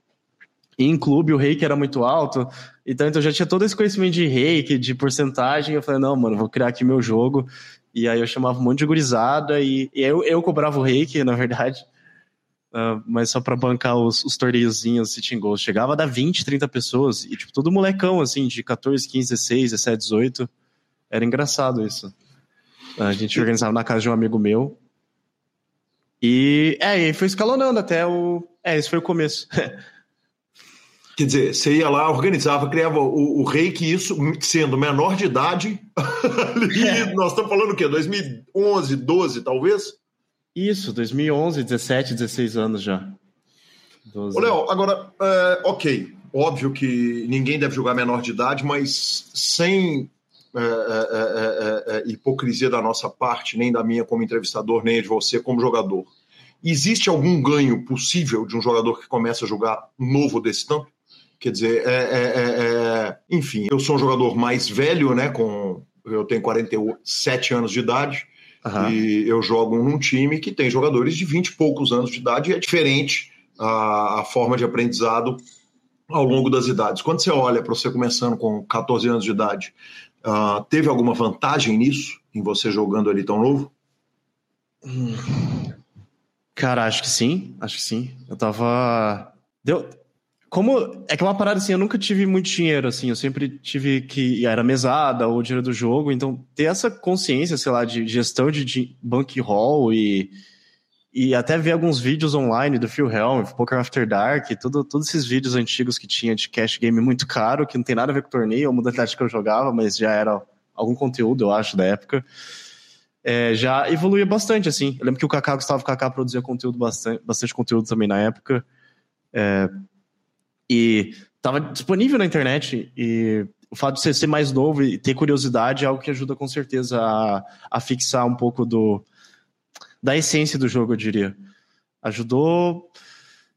em clube o reiki era muito alto, então, então já tinha todo esse conhecimento de reiki, de porcentagem, eu falei, não, mano, vou criar aqui meu jogo, e aí eu chamava um monte de gurizada, e, e eu, eu cobrava o reiki, na verdade, uh, mas só pra bancar os, os torneiozinhos, sitting goals, chegava a dar 20, 30 pessoas, e tipo, todo molecão, assim, de 14, 15, 16, 17, 18, era engraçado isso. A gente organizava na casa de um amigo meu, e é, e foi escalonando até o. É, esse foi o começo. Quer dizer, você ia lá, organizava, criava o, o reiki, isso sendo menor de idade. ali, é. Nós estamos falando o quê? 2011, 12, talvez? Isso, 2011, 17, 16 anos já. 12. Ô, Léo, agora, é, ok, óbvio que ninguém deve jogar menor de idade, mas sem é é, é, é, é, hipocrisia da nossa parte, nem da minha como entrevistador, nem de você como jogador. Existe algum ganho possível de um jogador que começa a jogar novo desse tanto? Quer dizer, enfim, eu sou um jogador mais velho, né, com eu tenho 47 anos de idade uhum. e eu jogo num time que tem jogadores de 20 e poucos anos de idade e é diferente a, a forma de aprendizado ao longo das idades. Quando você olha para você começando com 14 anos de idade, uh, teve alguma vantagem nisso, em você jogando ali tão novo? Cara, acho que sim, acho que sim. Eu tava. Deu, como é que é uma parada assim, eu nunca tive muito dinheiro assim, eu sempre tive que era mesada ou dinheiro do jogo, então ter essa consciência, sei lá, de gestão de, de bankroll e e até ver alguns vídeos online do Phil Helm, Poker After Dark, tudo, todos esses vídeos antigos que tinha de cash game muito caro, que não tem nada a ver com torneio ou modalidade que eu jogava, mas já era algum conteúdo, eu acho, da época. É, já evoluía bastante, assim. Eu lembro que o Kaká, Gustavo Kaká produzia conteúdo bastante, bastante conteúdo também na época. É, e estava disponível na internet e o fato de você ser mais novo e ter curiosidade é algo que ajuda com certeza a, a fixar um pouco do, da essência do jogo, eu diria. Ajudou.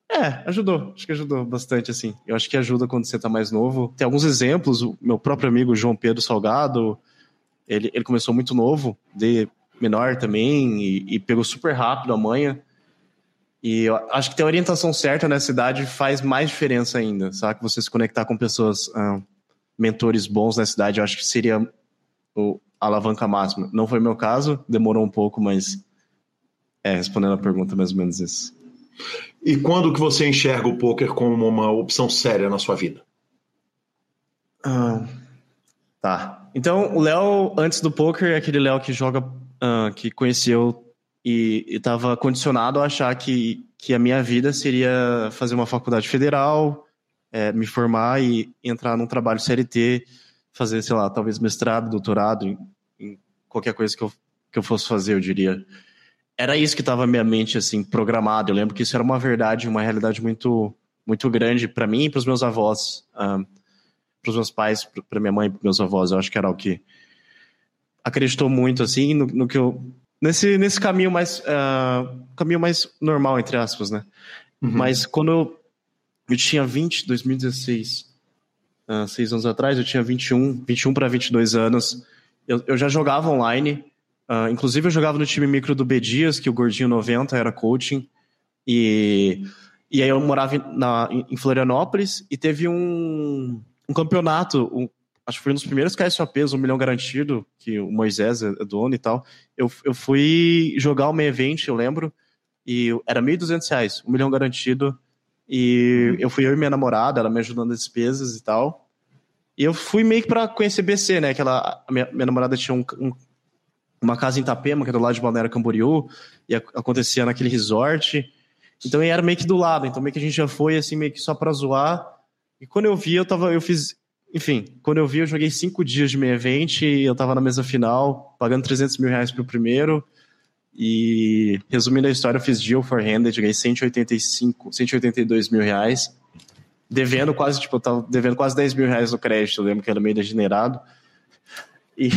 É, ajudou. Acho que ajudou bastante, assim. Eu acho que ajuda quando você tá mais novo. Tem alguns exemplos. O meu próprio amigo João Pedro Salgado, ele, ele começou muito novo, de menor também, e, e pegou super rápido a manha. E eu acho que ter a orientação certa nessa idade faz mais diferença ainda, sabe? Você se conectar com pessoas, ah, mentores bons nessa idade, eu acho que seria o, a alavanca máxima. Não foi meu caso, demorou um pouco, mas é, respondendo a pergunta, mais ou menos isso. E quando que você enxerga o poker como uma opção séria na sua vida? Ah, tá. Então, o Léo, antes do poker, é aquele Léo que joga, uh, que conheceu e estava condicionado a achar que, que a minha vida seria fazer uma faculdade federal, é, me formar e entrar num trabalho CLT, fazer, sei lá, talvez mestrado, doutorado, em, em qualquer coisa que eu, que eu fosse fazer, eu diria. Era isso que estava na minha mente, assim, programado. Eu lembro que isso era uma verdade, uma realidade muito, muito grande para mim e para os meus avós, um, para os meus pais, para minha mãe e para meus avós. Eu acho que era o que acreditou muito, assim, no, no que eu nesse, nesse caminho mais uh, caminho mais normal entre aspas, né? Uhum. Mas quando eu, eu tinha 20, 2016, uh, seis anos atrás, eu tinha 21, 21 para 22 anos, eu, eu já jogava online. Uh, inclusive eu jogava no time micro do B Dias, que o Gordinho 90 era coaching. E, e aí eu morava na, em Florianópolis e teve um, um campeonato, um, acho que foi um dos primeiros KSOPs, um milhão garantido, que o Moisés é dono e tal. Eu, eu fui jogar o main event, eu lembro, e era R$ 1.200, um milhão garantido. E uhum. eu fui eu e minha namorada, ela me ajudando nas despesas e tal. E eu fui meio que pra conhecer BC, né? Que ela, minha, minha namorada tinha um, um, uma casa em Itapema, que é do lado de Balneário Camboriú, e acontecia naquele resort. Então era meio que do lado, então meio que a gente já foi assim, meio que só pra zoar. E quando eu vi, eu tava, eu fiz, enfim, quando eu vi, eu joguei cinco dias de meio evento e eu tava na mesa final, pagando 300 mil reais pro primeiro. E, resumindo a história, eu fiz deal for handed, joguei 185, 182 mil reais, devendo quase, tipo, eu tava devendo quase 10 mil reais no crédito, eu lembro que era meio degenerado. E,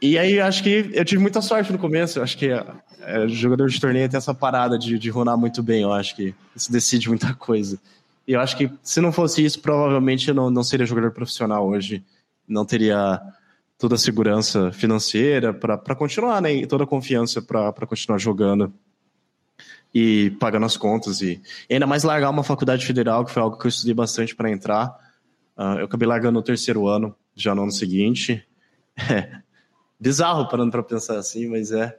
e aí, acho que eu tive muita sorte no começo, eu acho que é, jogador de torneio tem essa parada de, de runar muito bem, eu acho que isso decide muita coisa. E eu acho que se não fosse isso, provavelmente eu não, não seria jogador profissional hoje. Não teria toda a segurança financeira para continuar, né? E toda a confiança para continuar jogando e pagando as contas. E, e, ainda mais largar uma faculdade federal, que foi algo que eu estudei bastante para entrar. Uh, eu acabei largando no terceiro ano, já no ano seguinte. É bizarro parando para pensar assim, mas é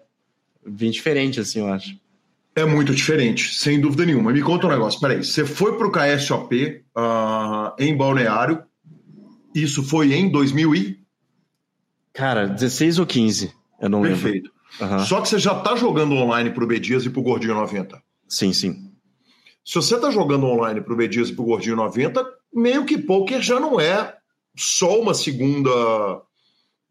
bem diferente, assim, eu acho. É muito diferente, sem dúvida nenhuma. Me conta um negócio, peraí. Você foi para o KSOP uh, em Balneário, isso foi em 2000 e... Cara, 16 ou 15, eu não Perfeito. lembro. Uhum. Só que você já está jogando online para o B Dias e para o Gordinho 90. Sim, sim. Se você está jogando online para o B Dias e para o Gordinho 90, meio que poker já não é só uma segunda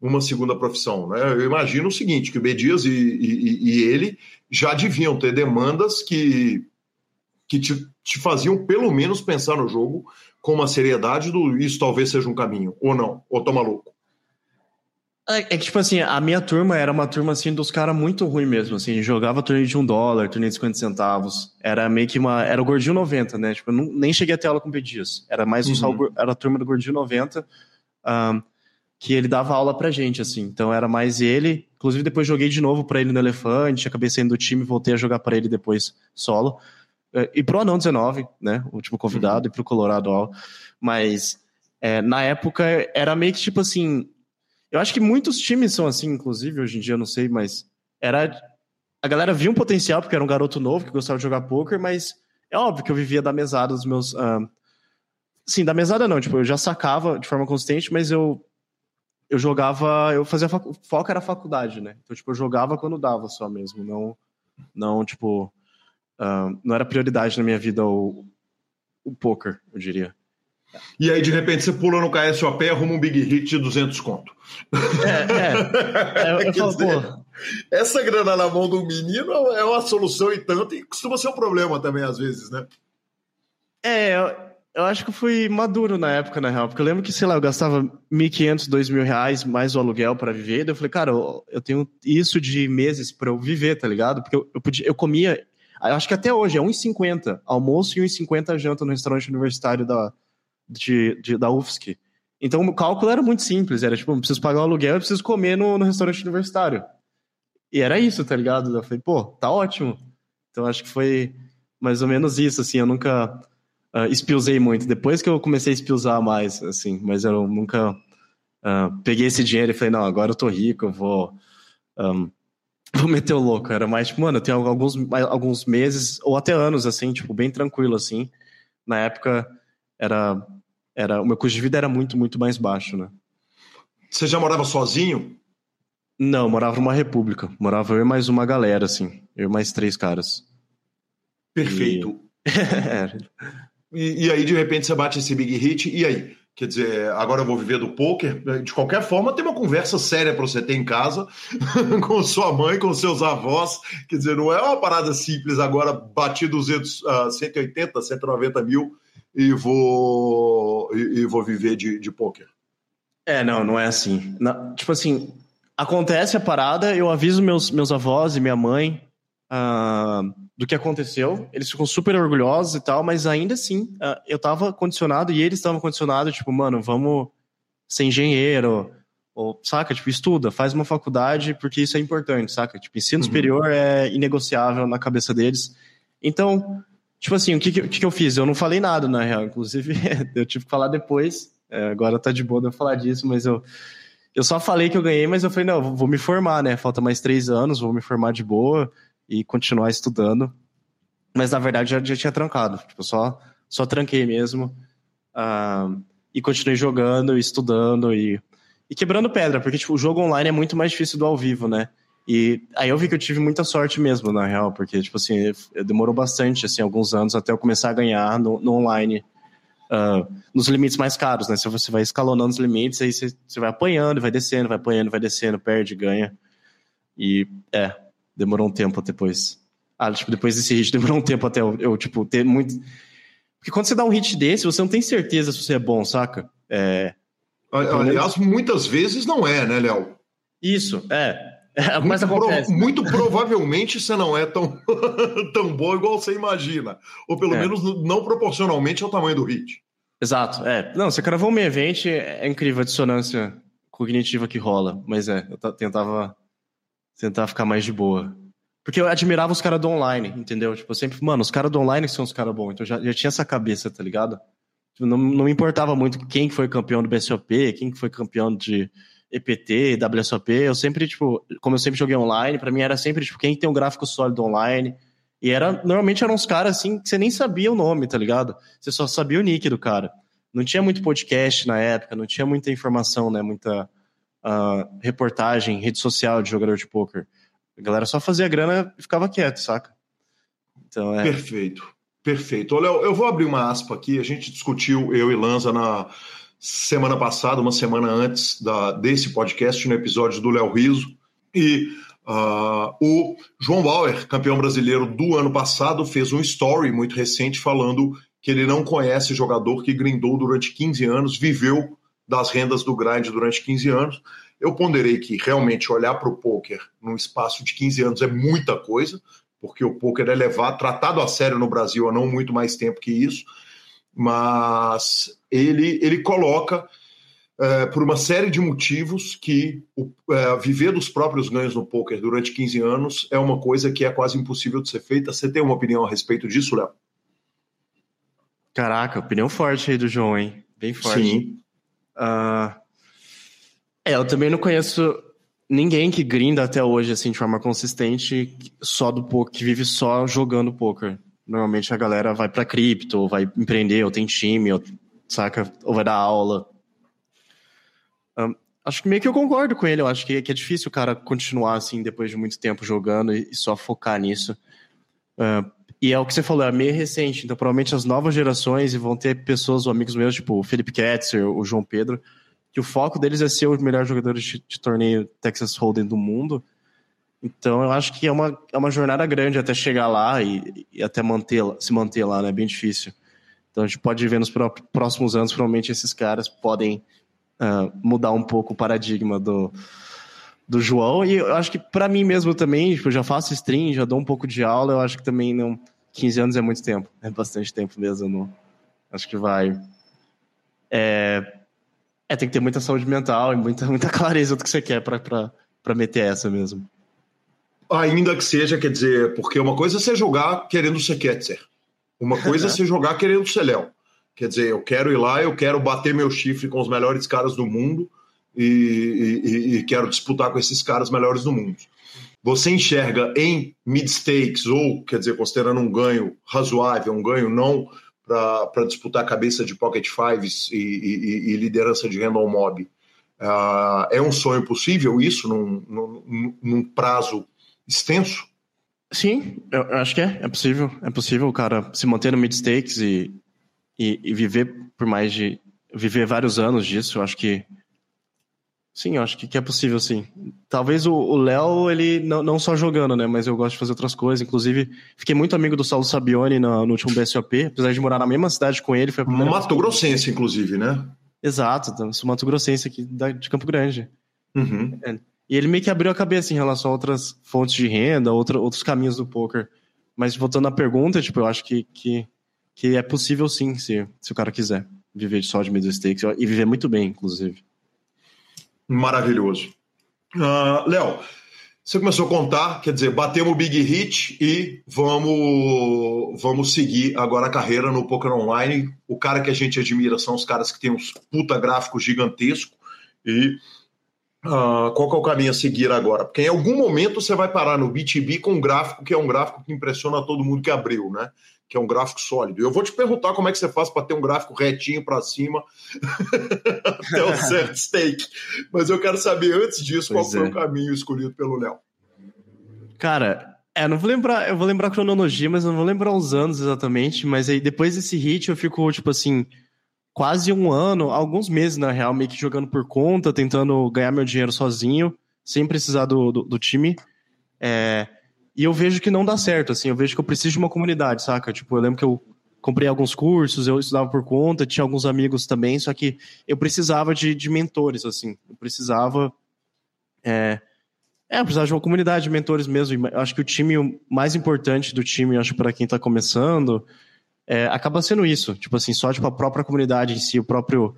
uma segunda profissão. Né? Eu imagino o seguinte, que o B Dias e, e, e ele já deviam ter demandas que, que te, te, faziam pelo menos pensar no jogo com uma seriedade do isso talvez seja um caminho, ou não, ou tô maluco. É, é que, tipo assim, a minha turma era uma turma, assim, dos caras muito ruim mesmo, assim, jogava torneio de um dólar, torneio de 50 centavos, era meio que uma, era o Gordinho 90, né, tipo, eu não, nem cheguei a ter aula com pedidos, era mais um uhum. só, era a turma do Gordinho 90, um, que ele dava aula pra gente, assim. Então era mais ele. Inclusive, depois joguei de novo para ele no Elefante, acabei saindo do time, voltei a jogar para ele depois solo. É, e pro Anão 19, né? O último convidado, uhum. e pro Colorado All. Mas é, na época era meio que tipo assim. Eu acho que muitos times são assim, inclusive, hoje em dia, eu não sei, mas era. A galera via um potencial, porque era um garoto novo que gostava de jogar poker, mas é óbvio que eu vivia da mesada dos meus. Uh, sim, da mesada não, tipo, eu já sacava de forma consistente, mas eu eu jogava, eu fazia facu... foco era faculdade, né? Então, tipo, eu jogava quando dava só mesmo, não, não tipo, uh, não era prioridade na minha vida o, o poker, eu diria. E aí, de repente, você pula no KSOP e arruma um big hit de 200 conto. É, é. é eu, falo, dizer, pô... Essa grana na mão do menino é uma solução e tanto, e costuma ser um problema também, às vezes, né? É, eu acho que eu fui maduro na época, na real, porque eu lembro que, sei lá, eu gastava 1.500, 2.000 reais mais o aluguel para viver. Daí eu falei, cara, eu, eu tenho isso de meses para eu viver, tá ligado? Porque eu, eu, podia, eu comia, acho que até hoje é 1,50 almoço e 1,50 janta no restaurante universitário da, de, de, da UFSC. Então o cálculo era muito simples, era tipo, eu preciso pagar o aluguel e preciso comer no, no restaurante universitário. E era isso, tá ligado? Eu falei, pô, tá ótimo. Então acho que foi mais ou menos isso, assim, eu nunca uh, espiusei muito. Depois que eu comecei a espiusar mais, assim, mas eu nunca uh, peguei esse dinheiro e falei, não, agora eu tô rico, eu vou. Um, vou meter o louco. Era mais, tipo, mano, eu tenho alguns, alguns meses, ou até anos, assim, tipo, bem tranquilo, assim. Na época, era, era. O meu custo de vida era muito, muito mais baixo, né? Você já morava sozinho? Não, morava numa república. Morava eu e mais uma galera, assim. Eu e mais três caras. Perfeito. E... E, e, aí, de repente, você bate esse big hit, e aí? Quer dizer, agora eu vou viver do poker. De qualquer forma, tem uma conversa séria para você ter em casa com sua mãe, com seus avós. Quer dizer, não é uma parada simples agora, bati 200, uh, 180, 190 mil e vou, e, e vou viver de, de poker. É, não, não é assim. Tipo assim, acontece a parada, eu aviso meus, meus avós e minha mãe. Uh, do que aconteceu. Eles ficam super orgulhosos e tal, mas ainda assim, uh, eu tava condicionado e eles estavam condicionados, tipo, mano, vamos ser engenheiro, ou, saca? Tipo, estuda, faz uma faculdade, porque isso é importante, saca? Tipo, ensino uhum. superior é inegociável na cabeça deles. Então, tipo assim, o que, que, que eu fiz? Eu não falei nada, na real. Inclusive, eu tive que falar depois. É, agora tá de boa de eu falar disso, mas eu, eu só falei que eu ganhei, mas eu falei, não, vou me formar, né? Falta mais três anos, vou me formar de boa e continuar estudando. Mas na verdade já, já tinha trancado. Tipo, só, só tranquei mesmo. Uh, e continuei jogando, estudando e, e quebrando pedra, porque tipo, o jogo online é muito mais difícil do ao vivo, né? E aí eu vi que eu tive muita sorte mesmo, na real, porque, tipo assim, demorou bastante, assim, alguns anos até eu começar a ganhar no, no online, uh, nos limites mais caros, né? Se você vai escalonando os limites, aí você, você vai apanhando, vai descendo, vai apanhando, vai descendo, perde, ganha. E, é, demorou um tempo depois. Ah, tipo, depois desse hit, demorou um tempo até eu, eu, tipo, ter muito. Porque quando você dá um hit desse, você não tem certeza se você é bom, saca? É. Aliás, muitas vezes não é, né, Léo? Isso, é. é mas muito, acontece, né? muito provavelmente você não é tão, tão bom igual você imagina. Ou pelo é. menos não proporcionalmente ao tamanho do hit. Exato, é. Não, você gravou um evento, é incrível a dissonância cognitiva que rola. Mas é, eu tentava tentar ficar mais de boa. Porque eu admirava os caras do online, entendeu? Tipo, eu sempre, mano, os caras do online são os caras bons. Então já, já tinha essa cabeça, tá ligado? Tipo, não, não me importava muito quem foi campeão do BSOP, quem foi campeão de EPT, WSOP. Eu sempre, tipo, como eu sempre joguei online, para mim era sempre, tipo, quem tem um gráfico sólido online. E era, normalmente eram uns caras assim que você nem sabia o nome, tá ligado? Você só sabia o nick do cara. Não tinha muito podcast na época, não tinha muita informação, né? Muita uh, reportagem, rede social de jogador de poker. A galera só fazia grana e ficava quieto, saca? Então é. Perfeito, perfeito. Olha, eu vou abrir uma aspa aqui. A gente discutiu, eu e Lanza, na semana passada, uma semana antes da, desse podcast, no episódio do Léo Riso. E uh, o João Bauer, campeão brasileiro do ano passado, fez um story muito recente falando que ele não conhece jogador que grindou durante 15 anos, viveu das rendas do grind durante 15 anos. Eu ponderei que realmente olhar para o poker num espaço de 15 anos é muita coisa, porque o poker é levado, tratado a sério no Brasil há não muito mais tempo que isso, mas ele, ele coloca é, por uma série de motivos que o, é, viver dos próprios ganhos no poker durante 15 anos é uma coisa que é quase impossível de ser feita. Você tem uma opinião a respeito disso, Léo? Caraca, opinião forte aí do João, hein? Bem forte. Sim. Uh, é, eu também não conheço ninguém que grinda até hoje, assim, de forma consistente, só do poker, que vive só jogando poker. Normalmente a galera vai para cripto, ou vai empreender, ou tem time, ou, saca? Ou vai dar aula. Um, acho que meio que eu concordo com ele. Eu acho que, que, é difícil o cara continuar assim depois de muito tempo jogando e, e só focar nisso. Uh, e é o que você falou, é meio recente. Então, provavelmente as novas gerações vão ter pessoas amigos meus, tipo o Felipe Ketzer, o João Pedro, que o foco deles é ser os melhores jogadores de, de torneio Texas Hold'em do mundo. Então, eu acho que é uma, é uma jornada grande até chegar lá e, e até manter, se manter lá, né? É bem difícil. Então, a gente pode ver nos próximos anos, provavelmente esses caras podem uh, mudar um pouco o paradigma do, do João. E eu acho que para mim mesmo também, tipo, eu já faço stream, já dou um pouco de aula, eu acho que também não. 15 anos é muito tempo, é bastante tempo mesmo. Não, acho que vai. É, é, tem que ter muita saúde mental e muita, muita clareza do que você quer para meter essa mesmo. Ainda que seja, quer dizer, porque uma coisa é você jogar querendo ser Ketzer, uma coisa é você jogar querendo ser Léo. Quer dizer, eu quero ir lá, eu quero bater meu chifre com os melhores caras do mundo e, e, e quero disputar com esses caras melhores do mundo. Você enxerga em mid-stakes, ou, quer dizer, considerando um ganho razoável, um ganho não para disputar cabeça de Pocket Fives e, e, e liderança de Random Mob, uh, é um sonho possível isso num, num, num prazo extenso? Sim, eu acho que é, é possível. É possível o cara se manter no mid-stakes e, e, e, viver por mais de. viver vários anos disso, eu acho que. Sim, eu acho que, que é possível, sim. Talvez o Léo, ele não, não só jogando, né? Mas eu gosto de fazer outras coisas. Inclusive, fiquei muito amigo do Saulo Sabione no, no último BSOP, apesar de morar na mesma cidade com ele. Foi Mato Grossense, inclusive, né? Exato, sou Mato Grossense aqui de Campo Grande. Uhum. É. E ele meio que abriu a cabeça em relação a outras fontes de renda, outra, outros caminhos do poker. Mas voltando à pergunta, tipo, eu acho que, que que é possível sim, se, se o cara quiser viver só de middle stakes e viver muito bem, inclusive. Maravilhoso. Uh, Léo, você começou a contar, quer dizer, batemos o big hit e vamos, vamos seguir agora a carreira no Poker Online. O cara que a gente admira são os caras que têm uns puta gráficos gigantescos e uh, qual é o caminho a seguir agora? Porque em algum momento você vai parar no BTB com um gráfico que é um gráfico que impressiona todo mundo que abriu, né? Que é um gráfico sólido. Eu vou te perguntar como é que você faz para ter um gráfico retinho para cima até um certo stake. Mas eu quero saber antes disso pois qual é. foi o caminho escolhido pelo Léo. Cara, é, não vou lembrar, eu vou lembrar a cronologia, mas não vou lembrar os anos exatamente. Mas aí depois desse hit eu fico, tipo assim, quase um ano, alguns meses na real, meio que jogando por conta, tentando ganhar meu dinheiro sozinho, sem precisar do, do, do time. É, e eu vejo que não dá certo, assim, eu vejo que eu preciso de uma comunidade, saca? Tipo, eu lembro que eu comprei alguns cursos, eu estudava por conta, tinha alguns amigos também, só que eu precisava de, de mentores, assim. Eu precisava. É, é, eu precisava de uma comunidade de mentores mesmo. Eu acho que o time, mais importante do time, acho para quem está começando, é, acaba sendo isso. Tipo assim, só tipo, a própria comunidade em si, o próprio,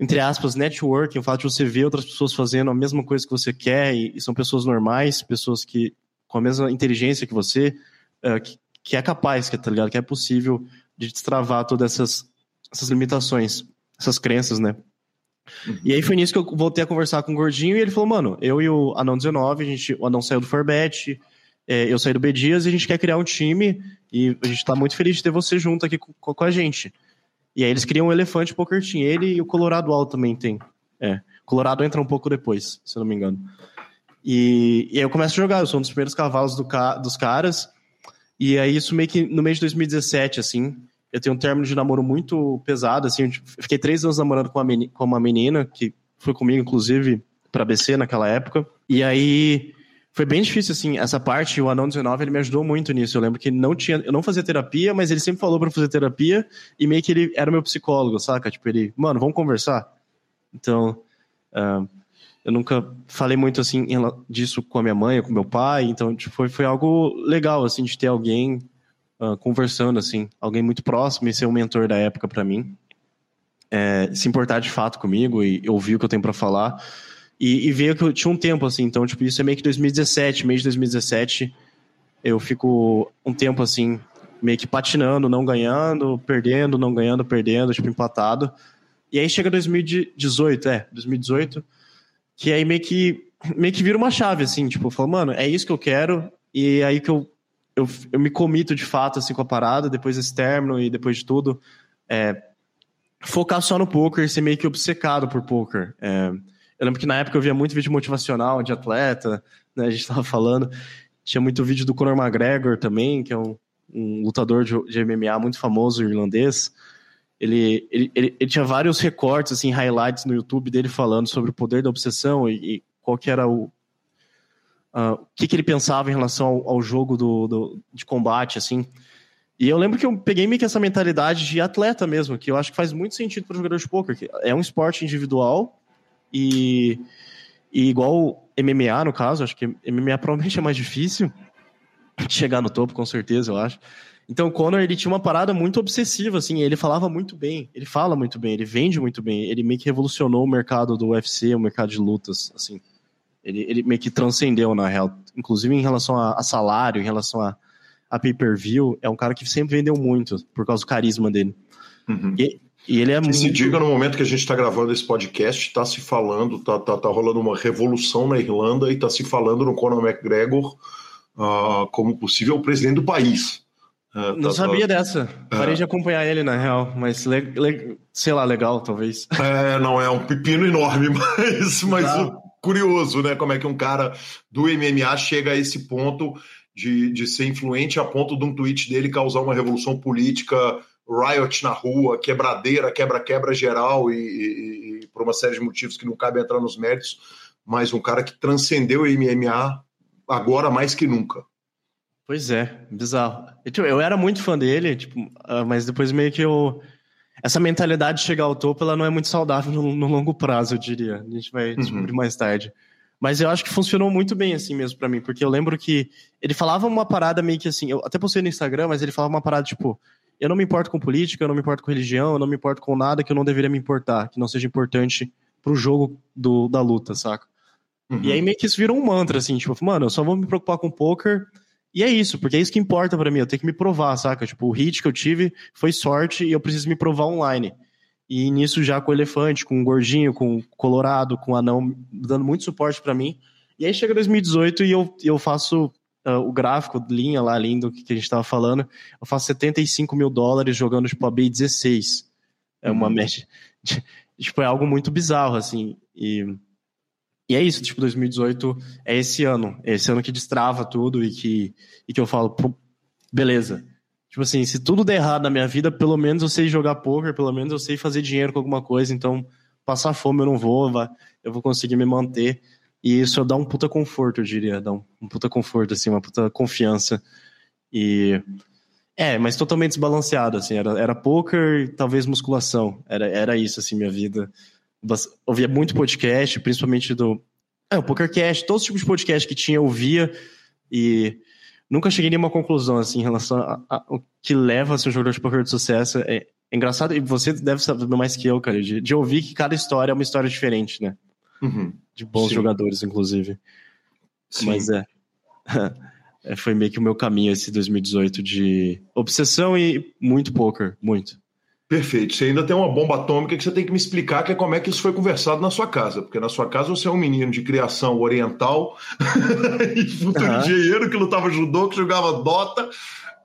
entre aspas, networking, o fato de você ver outras pessoas fazendo a mesma coisa que você quer, e, e são pessoas normais, pessoas que com a mesma inteligência que você, uh, que, que, é capaz, que, tá ligado? Que é possível de destravar todas essas, essas limitações, essas crenças, né? Uhum. E aí foi nisso que eu voltei a conversar com o Gordinho e ele falou, mano, eu e o Anão 19, a gente, o Anão saiu do Forbet, é, eu saí do B Dias e a gente quer criar um time e a gente tá muito feliz de ter você junto aqui com, com a gente. E aí eles criam um elefante poker team, ele e o Colorado Alto também tem. É, Colorado entra um pouco depois, se eu não me engano. E, e aí eu começo a jogar, eu sou um dos primeiros cavalos do ca, dos caras. E aí isso meio que no mês de 2017, assim, eu tenho um término de namoro muito pesado, assim, eu fiquei três anos namorando com uma menina, com uma menina que foi comigo, inclusive, para BC naquela época. E aí foi bem difícil, assim, essa parte, o Anão 19, ele me ajudou muito nisso. Eu lembro que não tinha, eu não fazia terapia, mas ele sempre falou para fazer terapia e meio que ele era meu psicólogo, saca? Tipo, ele, mano, vamos conversar? Então, uh, eu nunca falei muito assim disso com a minha mãe, com meu pai, então tipo, foi, foi algo legal assim de ter alguém uh, conversando assim, alguém muito próximo e ser um mentor da época para mim. é, se importar de fato comigo e ouvir o que eu tenho para falar. E, e veio que eu tinha um tempo, assim, então, tipo, isso é meio que 2017, mês de 2017, eu fico um tempo, assim, meio que patinando, não ganhando, perdendo, não ganhando, perdendo, tipo, empatado. E aí chega 2018, é, 2018, que aí meio que, meio que vira uma chave, assim, tipo, eu falo, mano, é isso que eu quero, e aí que eu, eu, eu me comito de fato, assim, com a parada, depois desse término e depois de tudo, é, focar só no poker, ser meio que obcecado por poker. É, eu lembro que na época eu via muito vídeo motivacional de atleta, né, a gente tava falando, tinha muito vídeo do Conor McGregor também, que é um, um lutador de, de, MMA muito famoso, irlandês. Ele, ele, ele, ele, tinha vários recortes, assim, highlights no YouTube dele falando sobre o poder da obsessão e, e qual que era o, uh, que, que ele pensava em relação ao, ao jogo do, do, de combate, assim. E eu lembro que eu peguei meio que essa mentalidade de atleta mesmo, que eu acho que faz muito sentido para jogador de poker, que é um esporte individual e, e igual MMA, no caso, acho que MMA provavelmente é mais difícil chegar no topo, com certeza, eu acho. Então o Conor, ele tinha uma parada muito obsessiva, assim, ele falava muito bem, ele fala muito bem, ele vende muito bem, ele meio que revolucionou o mercado do UFC, o mercado de lutas, assim. Ele, ele meio que transcendeu, na real, inclusive em relação a, a salário, em relação a, a pay-per-view, é um cara que sempre vendeu muito, por causa do carisma dele. Uhum. E, e ele é muito... se diga no momento que a gente está gravando esse podcast, está se falando, tá, tá, tá rolando uma revolução na Irlanda e está se falando no Conor McGregor uh, como possível presidente do país. Uh, não tá, sabia tá... dessa. É. Parei de acompanhar ele, na real, mas le... Le... sei lá, legal, talvez. É, não é um pepino enorme, mas, mas curioso, né? Como é que um cara do MMA chega a esse ponto de, de ser influente a ponto de um tweet dele causar uma revolução política riot na rua, quebradeira, quebra-quebra geral e, e, e, por uma série de motivos que não cabe entrar nos méritos, mas um cara que transcendeu o MMA agora mais que nunca. Pois é, bizarro. Eu, eu era muito fã dele, tipo, ah, mas depois meio que eu essa mentalidade de chegar ao topo, ela não é muito saudável no, no longo prazo, eu diria. A gente vai uhum. descobrir mais tarde. Mas eu acho que funcionou muito bem assim mesmo para mim, porque eu lembro que ele falava uma parada meio que assim, eu até postei no Instagram, mas ele falava uma parada tipo, eu não me importo com política, eu não me importo com religião, eu não me importo com nada que eu não deveria me importar, que não seja importante pro jogo do, da luta, saca? Uhum. E aí meio que isso virou um mantra, assim, tipo, mano, eu só vou me preocupar com poker e é isso, porque é isso que importa para mim, eu tenho que me provar, saca? Tipo, o hit que eu tive foi sorte e eu preciso me provar online. E nisso já com o elefante, com o gordinho, com o colorado, com o anão, dando muito suporte para mim. E aí chega 2018 e eu, eu faço uh, o gráfico, linha lá lindo que a gente tava falando, eu faço 75 mil dólares jogando, tipo, a B16. É uma uhum. média. Tipo, é algo muito bizarro, assim. E, e é isso, tipo, 2018 é esse ano. É esse ano que destrava tudo e que, e que eu falo, beleza. Tipo assim, se tudo der errado na minha vida, pelo menos eu sei jogar poker, pelo menos eu sei fazer dinheiro com alguma coisa, então passar fome eu não vou, eu vou conseguir me manter. E isso dá um puta conforto, eu diria. Dá um, um puta conforto, assim, uma puta confiança. E. É, mas totalmente desbalanceado, assim. Era, era poker e talvez musculação. Era, era isso, assim, minha vida. Ouvia muito podcast, principalmente do. É, o PokerCast, todos os tipos de podcast que tinha, eu via. E nunca cheguei a nenhuma conclusão, assim, em relação ao que leva a ser um jogador de poker de sucesso. É, é, engraçado, e você deve saber mais que eu, cara, de, de ouvir que cada história é uma história diferente, né? Uhum. De bons Sim. jogadores, inclusive. Sim. Mas é. é. Foi meio que o meu caminho esse 2018 de obsessão e muito poker, muito. Perfeito. Você ainda tem uma bomba atômica que você tem que me explicar que é como é que isso foi conversado na sua casa. Porque na sua casa você é um menino de criação oriental e futuro uhum. engenheiro que lutava judô, que jogava Dota,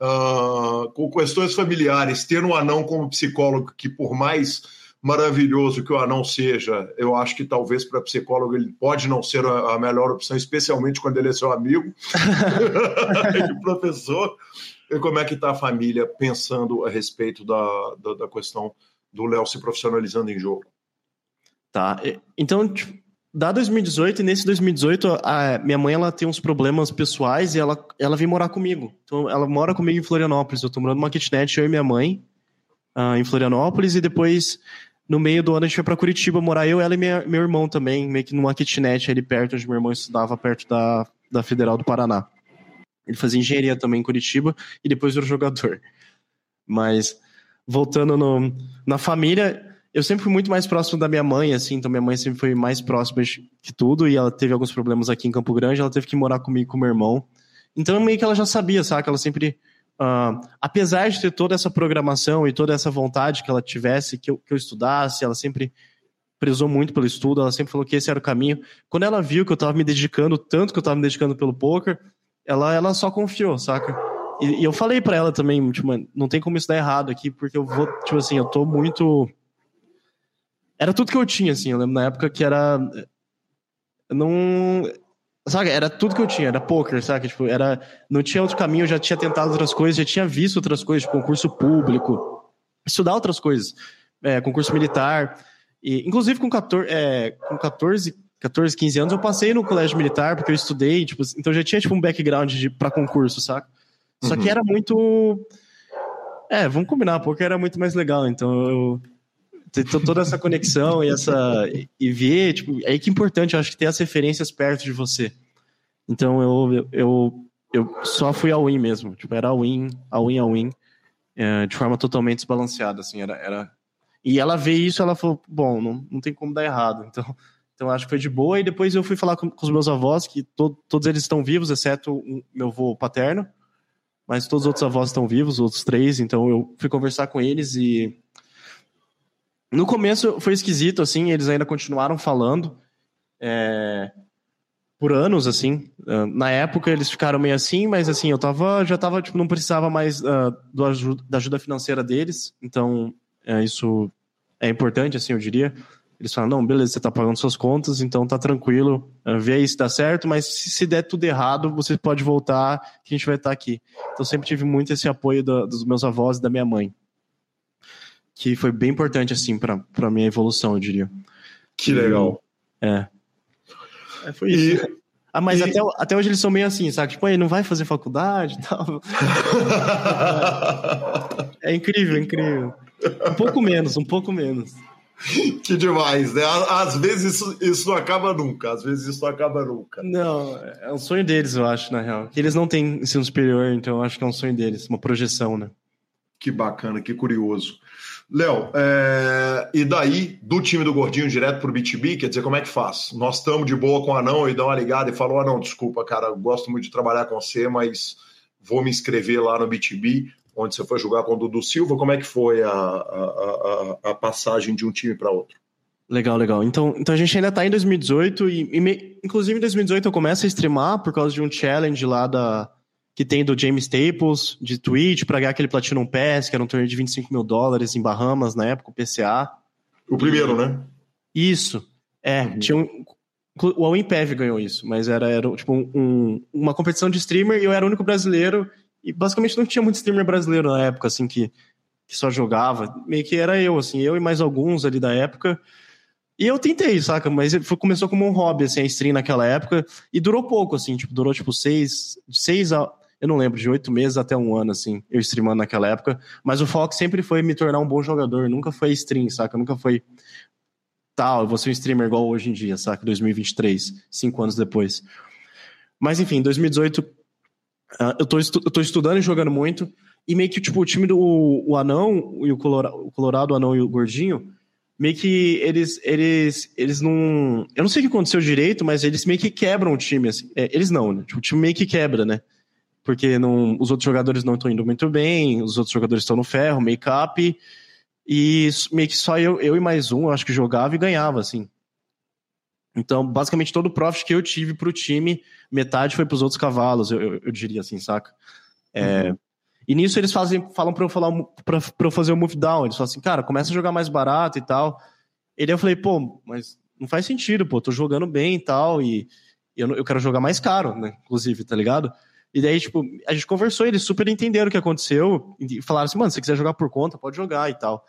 uh, com questões familiares. Ter um anão como psicólogo que, por mais maravilhoso que o anão seja, eu acho que talvez para psicólogo ele pode não ser a, melhor opção, especialmente quando ele é seu amigo e professor. E como é que está a família pensando a respeito da, da, da questão do Léo se profissionalizando em jogo? Tá, então, da 2018, e nesse 2018, a minha mãe ela tem uns problemas pessoais e ela, ela vem morar comigo. Então, ela mora comigo em Florianópolis. Eu tô morando numa kitnet, eu e minha mãe, uh, em Florianópolis, e depois no meio do ano a gente foi para Curitiba morar, eu, ela e minha, meu irmão também, meio que numa kitnet ali perto, onde meu irmão estudava, perto da, da Federal do Paraná. Ele fazia engenharia também em Curitiba e depois virou jogador. Mas, voltando no, na família, eu sempre fui muito mais próximo da minha mãe, assim, então minha mãe sempre foi mais próxima de tudo, e ela teve alguns problemas aqui em Campo Grande, ela teve que morar comigo com meu irmão. Então meio que ela já sabia, sabe? Ela sempre. Uh, apesar de ter toda essa programação e toda essa vontade que ela tivesse, que eu, que eu estudasse, ela sempre prezou muito pelo estudo, ela sempre falou que esse era o caminho. Quando ela viu que eu estava me dedicando tanto que eu estava me dedicando pelo poker, ela, ela só confiou, saca? E, e eu falei para ela também, tipo, não tem como isso dar errado aqui, porque eu vou, tipo assim, eu tô muito era tudo que eu tinha, assim. Eu lembro na época que era. Não. Sabe, era tudo que eu tinha, era poker, sabe? Tipo, era, não tinha outro caminho, eu já tinha tentado outras coisas, já tinha visto outras coisas, tipo, concurso público, estudar outras coisas, é, concurso militar. E, inclusive, com 14, é, com 14, 14, 15 anos, eu passei no colégio militar, porque eu estudei, tipo, então já tinha tipo, um background para concurso, saca? Só uhum. que era muito. É, vamos combinar, porque era muito mais legal, então eu ter toda essa conexão e essa e ver, tipo, é aí que é importante, eu acho que ter as referências perto de você. Então eu eu, eu só fui ao win mesmo, tipo, era ao win, ao win, ao win, é, de forma totalmente desbalanceada, assim, era, era... E ela vê isso, ela falou, bom, não, não tem como dar errado, então... Então acho que foi de boa. E depois eu fui falar com, com os meus avós, que to, todos eles estão vivos, exceto o meu avô paterno. Mas todos os outros avós estão vivos, os outros três. Então eu fui conversar com eles e no começo foi esquisito, assim, eles ainda continuaram falando é, por anos, assim. Uh, na época eles ficaram meio assim, mas assim, eu tava, já tava, tipo, não precisava mais uh, do ajuda, da ajuda financeira deles, então é, isso é importante, assim, eu diria. Eles falam, não, beleza, você tá pagando suas contas, então tá tranquilo, uh, vê aí se dá certo, mas se, der tudo errado, você pode voltar, que a gente vai estar tá aqui. Então sempre tive muito esse apoio do, dos meus avós e da minha mãe que foi bem importante, assim, para a minha evolução, eu diria. Que legal. É. é foi isso. E... Ah, mas e... até, até hoje eles são meio assim, sabe? Tipo, ele não vai fazer faculdade e tal. é incrível, é incrível. Um pouco menos, um pouco menos. Que demais, né? Às vezes isso, isso não acaba nunca, às vezes isso não acaba nunca. Não, é um sonho deles, eu acho, na real. Eles não têm ensino superior, então eu acho que é um sonho deles, uma projeção, né? Que bacana, que curioso. Léo, é... e daí, do time do Gordinho direto pro BTB, quer dizer, como é que faz? Nós estamos de boa com o Anão e dá uma ligada e falou: ah, não, desculpa, cara, gosto muito de trabalhar com você, mas vou me inscrever lá no BTB, onde você foi jogar com o Dudu Silva. Como é que foi a, a, a, a passagem de um time para outro? Legal, legal. Então, então a gente ainda está em 2018 e, e me... inclusive em 2018 eu começo a streamar por causa de um challenge lá da que tem do James Staples, de Twitch, para ganhar aquele Platinum Pass, que era um torneio de 25 mil dólares em Bahamas na época, o PCA. O primeiro, né? Isso. É, uhum. tinha um, o All ganhou isso, mas era, era tipo um, uma competição de streamer e eu era o único brasileiro e basicamente não tinha muito streamer brasileiro na época, assim, que, que só jogava. Meio que era eu, assim, eu e mais alguns ali da época. E eu tentei, saca? Mas foi, começou como um hobby, assim, a stream naquela época e durou pouco, assim, tipo, durou tipo seis, seis a eu não lembro, de oito meses até um ano, assim, eu streamando naquela época. Mas o foco sempre foi me tornar um bom jogador, nunca foi stream, saca? Nunca foi tal, eu vou ser um streamer igual hoje em dia, saca? 2023, cinco anos depois. Mas enfim, em 2018, uh, eu, tô estu eu tô estudando e jogando muito, e meio que, tipo, o time do o Anão e o Colorado, o Colorado, o Anão e o Gordinho, meio que eles, eles, eles não. Eu não sei o que aconteceu direito, mas eles meio que quebram o time. Assim. É, eles não, né? Tipo, o time meio que quebra, né? porque não, os outros jogadores não estão indo muito bem, os outros jogadores estão no ferro, make-up, e meio que só eu, eu e mais um, eu acho que jogava e ganhava, assim. Então, basicamente, todo o profit que eu tive pro time, metade foi pros outros cavalos, eu, eu, eu diria assim, saca? É, uhum. E nisso eles fazem, falam pra eu, falar, pra, pra eu fazer o move down, eles falam assim, cara, começa a jogar mais barato e tal. E daí eu falei, pô, mas não faz sentido, pô, tô jogando bem e tal, e eu, eu quero jogar mais caro, né, inclusive, tá ligado? E daí, tipo, a gente conversou, eles super entenderam o que aconteceu e falaram assim, mano, se você quiser jogar por conta, pode jogar e tal.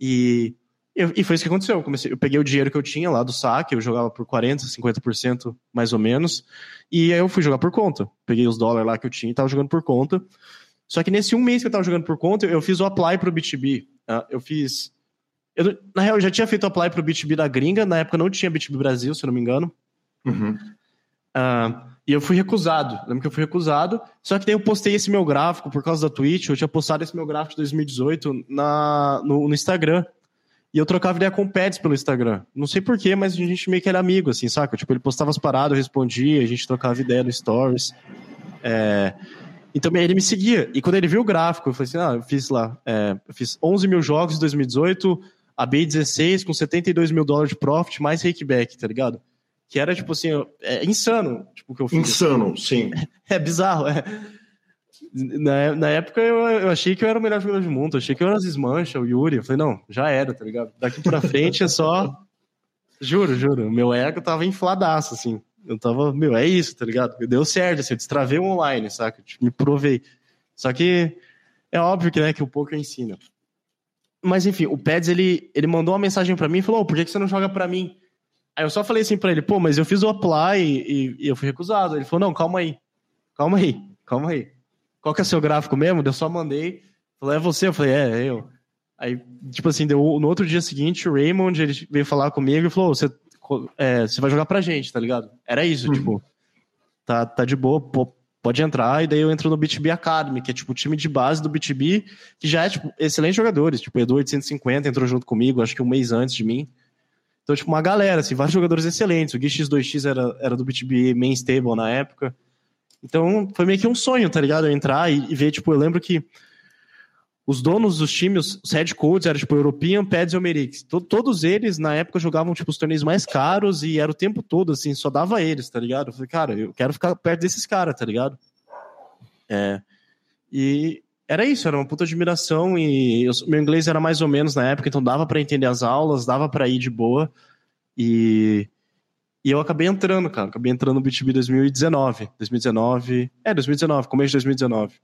E, e foi isso que aconteceu. Eu, comecei, eu peguei o dinheiro que eu tinha lá do saque, eu jogava por 40%, 50% mais ou menos, e aí eu fui jogar por conta. Peguei os dólares lá que eu tinha e tava jogando por conta. Só que nesse um mês que eu tava jogando por conta, eu fiz o apply pro BTB. Tá? Eu fiz. Eu, na real, eu já tinha feito o apply pro BTB da gringa, na época não tinha BTB Brasil, se eu não me engano. Uhum. Uh, e eu fui recusado. Lembro que eu fui recusado. Só que daí eu postei esse meu gráfico por causa da Twitch. Eu tinha postado esse meu gráfico de 2018 na, no, no Instagram. E eu trocava ideia com o Pets pelo Instagram. Não sei porquê, mas a gente meio que era amigo, assim, saca? Tipo, ele postava as paradas, eu respondia, a gente trocava ideia no Stories. É... Então ele me seguia. E quando ele viu o gráfico, eu falei assim: ah, eu fiz lá, é, eu fiz 11 mil jogos em 2018, a B16 com 72 mil dólares de profit, mais rakeback, tá ligado? Que era, tipo assim, é insano tipo, o que eu fiz. Insano, sim. É bizarro, é. Na, na época eu, eu achei que eu era o melhor jogador do mundo, eu achei que eu era as Smancha, o Yuri. Eu falei, não, já era, tá ligado? Daqui pra frente é só. Juro, juro. Meu ego tava infladaço, assim. Eu tava, meu, é isso, tá ligado? Deu certo, assim, eu destravei o online, saca? Tipo, me provei. Só que é óbvio que, né, que o poker ensina. Mas enfim, o Peds, ele, ele mandou uma mensagem para mim e falou: oh, por que, que você não joga para mim? Aí eu só falei assim pra ele, pô, mas eu fiz o apply e, e, eu fui recusado. Ele falou, não, calma aí, calma aí, calma aí. Qual que é o seu gráfico mesmo? Eu só mandei, falou, é você? Eu falei, é, é eu. Aí, tipo assim, deu, no outro dia seguinte, o Raymond, ele veio falar comigo e falou, você, é, vai jogar pra gente, tá ligado? Era isso, uhum. tipo, tá, tá de boa, pô, pode entrar, e daí eu entro no BTB Academy, que é tipo o time de base do BTB, que já é, tipo, excelentes jogadores, tipo, Edu 850 entrou junto comigo, acho que um mês antes de mim. Então, tipo, uma galera, assim, vários jogadores excelentes. O Gui X2X era, era do BTB main stable na época. Então, foi meio que um sonho, tá ligado? Eu entrar e, e ver, tipo, eu lembro que os donos dos times, os head coaches, eram tipo European, Peds e Omerix. Todos eles, na época, jogavam tipo os torneios mais caros e era o tempo todo, assim, só dava eles, tá ligado? Eu falei, cara, eu quero ficar perto desses caras, tá ligado? É. E era isso, era uma puta admiração e eu, meu inglês era mais ou menos na época, então dava para entender as aulas, dava para ir de boa. E, e eu acabei entrando, cara, acabei entrando no BTB 2019. 2019, é, 2019, começo de 2019.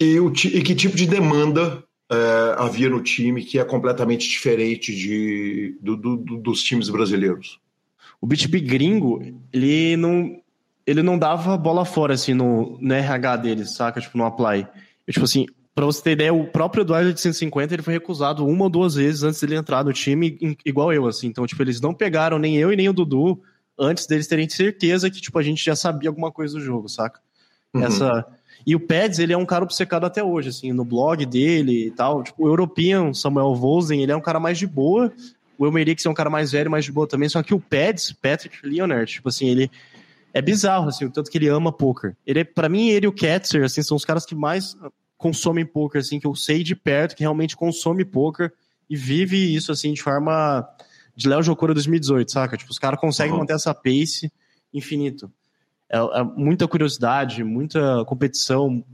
E, o, e que tipo de demanda é, havia no time que é completamente diferente de, do, do, dos times brasileiros? O BTB gringo, ele não, ele não dava bola fora, assim, no, no RH deles, saca? Tipo, no apply. Eu, tipo assim, pra você ter ideia, o próprio Eduardo de 150 ele foi recusado uma ou duas vezes antes dele entrar no time, igual eu, assim. Então, tipo, eles não pegaram nem eu e nem o Dudu antes deles terem certeza que, tipo, a gente já sabia alguma coisa do jogo, saca? Uhum. Essa. E o Peds, ele é um cara obcecado até hoje, assim, no blog dele e tal. Tipo, o European, Samuel Vosen, ele é um cara mais de boa. O Elmerix é um cara mais velho, mais de boa também. Só que o Peds, Patrick Leonard, tipo assim, ele é bizarro, assim, o tanto que ele ama poker. Ele, é, para mim, ele e o Ketzer, assim, são os caras que mais consomem poker, assim, que eu sei de perto, que realmente consome poker e vive isso, assim, de forma de Léo Jocora 2018, saca? Tipo, os caras conseguem uhum. manter essa pace infinito. É, é, muita curiosidade, muita competição.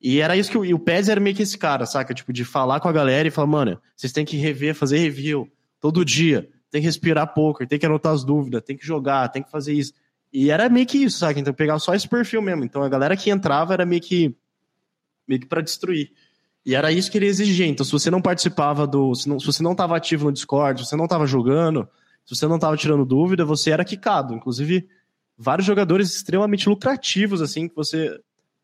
E era isso que o, e o Pez era meio que esse cara, saca? Tipo, de falar com a galera e falar, mano, vocês têm que rever, fazer review todo dia. Tem que respirar poker, tem que anotar as dúvidas, tem que jogar, tem que fazer isso. E era meio que isso, sabe? Então pegava só esse perfil mesmo. Então a galera que entrava era meio que meio que para destruir. E era isso que ele exigia. Então se você não participava do, se, não, se você não estava ativo no Discord, se você não estava jogando, se você não estava tirando dúvida, você era quicado. Inclusive vários jogadores extremamente lucrativos assim que você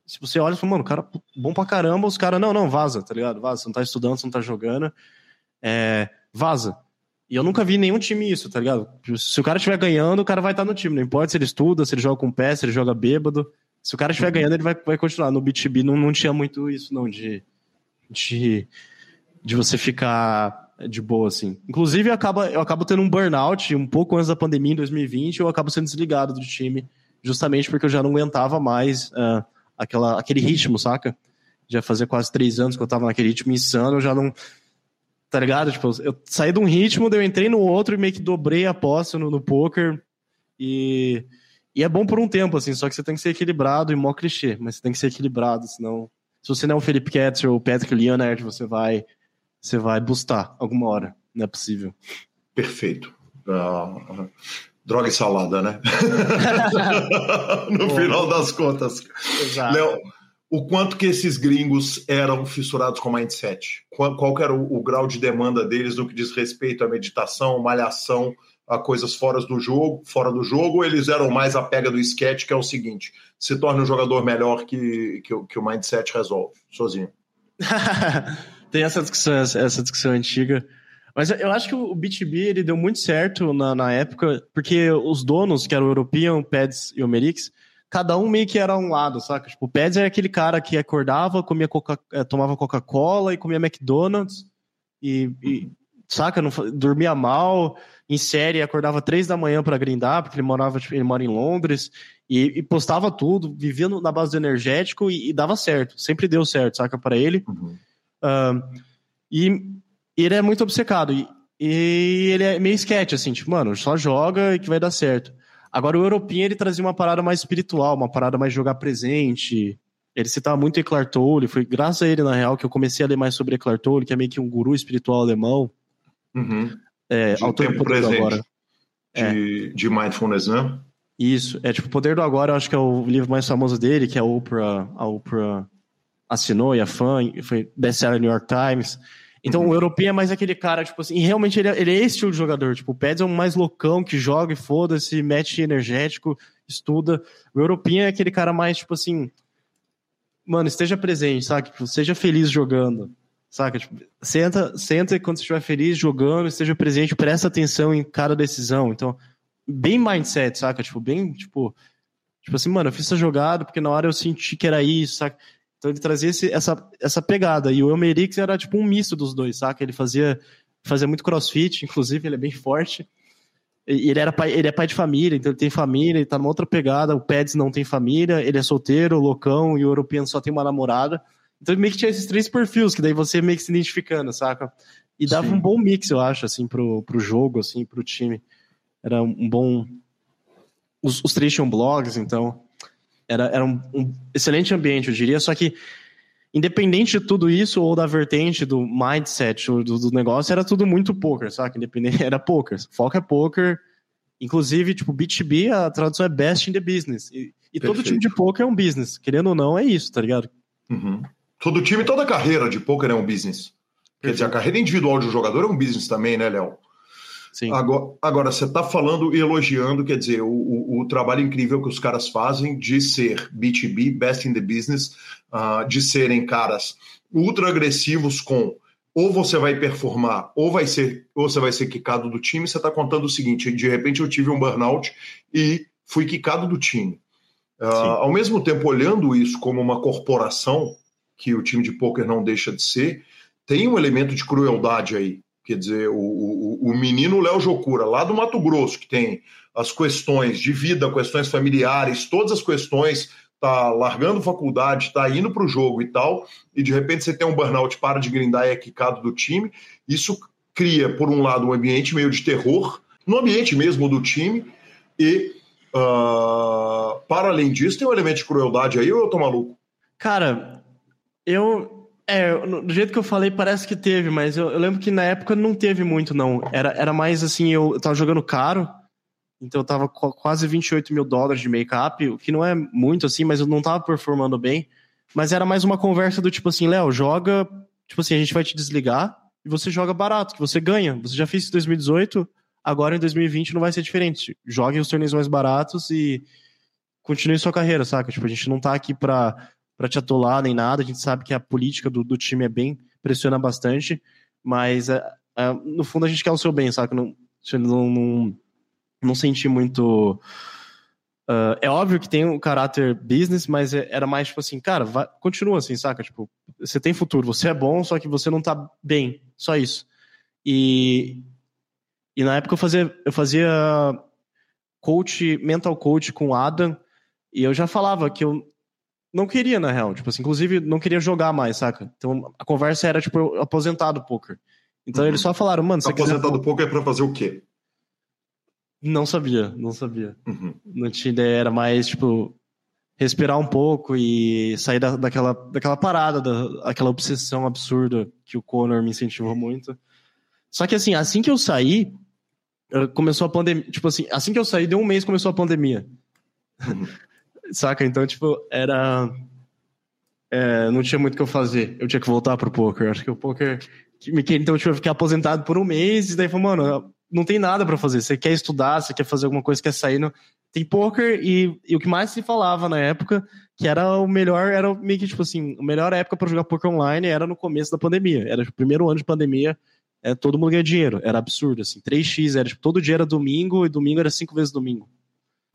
se você olha e fala, mano, cara bom pra caramba, os caras, não, não, vaza, tá ligado? Vaza, você não tá estudando, você não tá jogando, é, vaza. E eu nunca vi nenhum time isso, tá ligado? Se o cara estiver ganhando, o cara vai estar no time. Não importa se ele estuda, se ele joga com pé, se ele joga bêbado. Se o cara estiver uhum. ganhando, ele vai, vai continuar. No BTB não, não tinha muito isso, não, de, de, de você ficar de boa, assim. Inclusive, eu acabo, eu acabo tendo um burnout um pouco antes da pandemia, em 2020, eu acabo sendo desligado do time, justamente porque eu já não aguentava mais uh, aquela, aquele ritmo, saca? Já fazia quase três anos que eu tava naquele ritmo insano, eu já não Tá ligado? Tipo, eu saí de um ritmo, eu entrei no outro e meio que dobrei a aposta no, no poker. E, e é bom por um tempo, assim, só que você tem que ser equilibrado e mó clichê, mas você tem que ser equilibrado, senão. Se você não é o Felipe Ketzer ou o Patrick Leonard, você vai, você vai bustar alguma hora. Não é possível. Perfeito. Uh, droga e salada, né? no final das contas. Exato. Léo, o quanto que esses gringos eram fissurados com mindset? Qual, qual era o, o, grau de demanda deles no que diz respeito à meditação, malhação, a coisas fora do jogo, fora do jogo, eles eram mais a pega do sketch, que é o seguinte: se torna um jogador melhor que, que, que o mindset resolve, sozinho. Tem essa discussão, essa discussão antiga. Mas eu acho que o B2B ele deu muito certo na, na época, porque os donos, que eram o European, o Peds e o Merix, cada um meio que era um lado, saca? Tipo, o Peds era aquele cara que acordava, comia Coca, eh, tomava Coca-Cola e comia McDonald's e, e saca? Não, dormia mal, em série, acordava três da manhã para grindar, porque ele morava, tipo, ele mora em Londres, e, e, postava tudo, vivia na base do energético e, e, dava certo, sempre deu certo, saca, para ele. Uhum. Uh, e, e, ele é muito obcecado, e, e, ele é meio sketch, assim, tipo, mano, só joga e que vai dar certo. Agora, o Europinha, ele trazia uma parada mais espiritual, uma parada mais jogar presente. Ele citava muito Eckhart Tolle, foi graças a ele, na real, que eu comecei a ler mais sobre Eckhart Tolle, que é meio que um guru espiritual alemão. Uhum. É, de autor tempo presente agora. De, é. de mindfulness, né? Isso, é tipo, o Poder do Agora, eu acho que é o livro mais famoso dele, que a Oprah, a Oprah assinou e a fã, foi best-seller New York Times. Então uhum. o europeu é mais aquele cara, tipo assim, e realmente ele é, ele é esse estilo de jogador. Tipo, o Peds é um mais loucão que joga e foda-se, mete energético, estuda. O europeu é aquele cara mais, tipo assim, mano, esteja presente, sabe? Tipo, seja feliz jogando. Saca? Tipo, senta, senta quando você estiver feliz jogando, esteja presente, presta atenção em cada decisão. Então, bem mindset, saca? Tipo, bem, tipo, tipo assim, mano, eu fiz essa jogada porque na hora eu senti que era isso, saca? Então ele trazia esse, essa, essa pegada. E o Elmerix era tipo um misto dos dois, saca? Ele fazia, fazia muito crossfit, inclusive, ele é bem forte. E ele, era pai, ele é pai de família, então ele tem família, ele tá numa outra pegada. O Peds não tem família, ele é solteiro, loucão, e o European só tem uma namorada. Então meio que tinha esses três perfis, que daí você meio que se identificando, saca? E dava Sim. um bom mix, eu acho, assim, pro, pro jogo, assim, pro time. Era um bom. Os, os três tinham blogs, então. Era, era um, um excelente ambiente, eu diria. Só que, independente de tudo isso, ou da vertente do mindset, ou do, do negócio, era tudo muito poker, saca? Independente, era poker. Foco é poker. Inclusive, tipo, B2B, a tradução é best in the business. E, e todo time de poker é um business. Querendo ou não, é isso, tá ligado? Uhum. Todo time, toda carreira de poker é um business. Quer dizer, a carreira individual de um jogador é um business também, né, Léo? Sim. Agora, agora, você está falando e elogiando, quer dizer, o, o, o, trabalho incrível que os caras fazem de ser B2B, best in the business, uh, de serem caras ultra agressivos com ou você vai performar, ou vai ser, ou você vai ser quicado do time. Você está contando o seguinte: de repente eu tive um burnout e fui quicado do time. Uh, ao mesmo tempo, olhando isso como uma corporação, que o time de pôquer não deixa de ser, tem um elemento de crueldade aí. Quer dizer, o, o, o menino Léo Jocura, lá do Mato Grosso, que tem as questões de vida, questões familiares, todas as questões, tá largando faculdade, tá indo para o jogo e tal, e de repente você tem um burnout, para de grindar e é quicado do time. Isso cria, por um lado, um ambiente meio de terror, no ambiente mesmo do time, e uh, para além disso, tem um elemento de crueldade aí, ou eu tô maluco? Cara, eu. É, do jeito que eu falei, parece que teve, mas eu, eu, lembro que na época não teve muito, não. Era, era mais assim, eu, eu tava jogando caro, então eu tava quase 28 mil dólares de make-up, o que não é muito assim, mas eu não tava performando bem. Mas era mais uma conversa do tipo assim, Léo, joga. Tipo assim, a gente vai te desligar e você joga barato, que você ganha. Você já fez isso em 2018, agora em 2020 não vai ser diferente. Jogue os torneios mais baratos e continue sua carreira, saca? Tipo, a gente não tá aqui pra para te atolar nem nada. A gente sabe que a política do, do time é bem, pressiona bastante, mas é, é, no fundo a gente quer o seu bem, sabe? Não, não, não, não senti muito. Uh, é óbvio que tem um caráter business, mas é, era mais tipo assim, cara, vai, continua assim, saca? Tipo, você tem futuro, você é bom, só que você não tá bem, só isso. E, e na época eu fazia, eu fazia coach, mental coach com o Adam, e eu já falava que eu não queria, na real. Tipo assim, inclusive, não queria jogar mais, saca? Então a conversa era, tipo, aposentado do poker. Então uhum. eles só falaram, mano, você Aposentado do poker é pra fazer o quê? Não sabia, não sabia. Uhum. Não tinha ideia, era mais, tipo, respirar um pouco e sair da, daquela, daquela parada, da, aquela obsessão absurda que o Conor me incentivou muito. Só que assim, assim que eu saí, começou a pandemia. Tipo assim, assim que eu saí, deu um mês começou a pandemia. Uhum. Saca? Então, tipo, era. É, não tinha muito o que eu fazer. Eu tinha que voltar pro poker. Acho que o poker. Então, tipo, eu fiquei aposentado por um mês e daí falei, mano, não tem nada para fazer. Você quer estudar, você quer fazer alguma coisa, quer sair. No... Tem poker e, e o que mais se falava na época, que era o melhor, era meio que tipo assim, a melhor época para jogar poker online era no começo da pandemia. Era o primeiro ano de pandemia, é, todo mundo ganha dinheiro. Era absurdo, assim. 3x era, tipo, todo dia era domingo e domingo era cinco vezes domingo.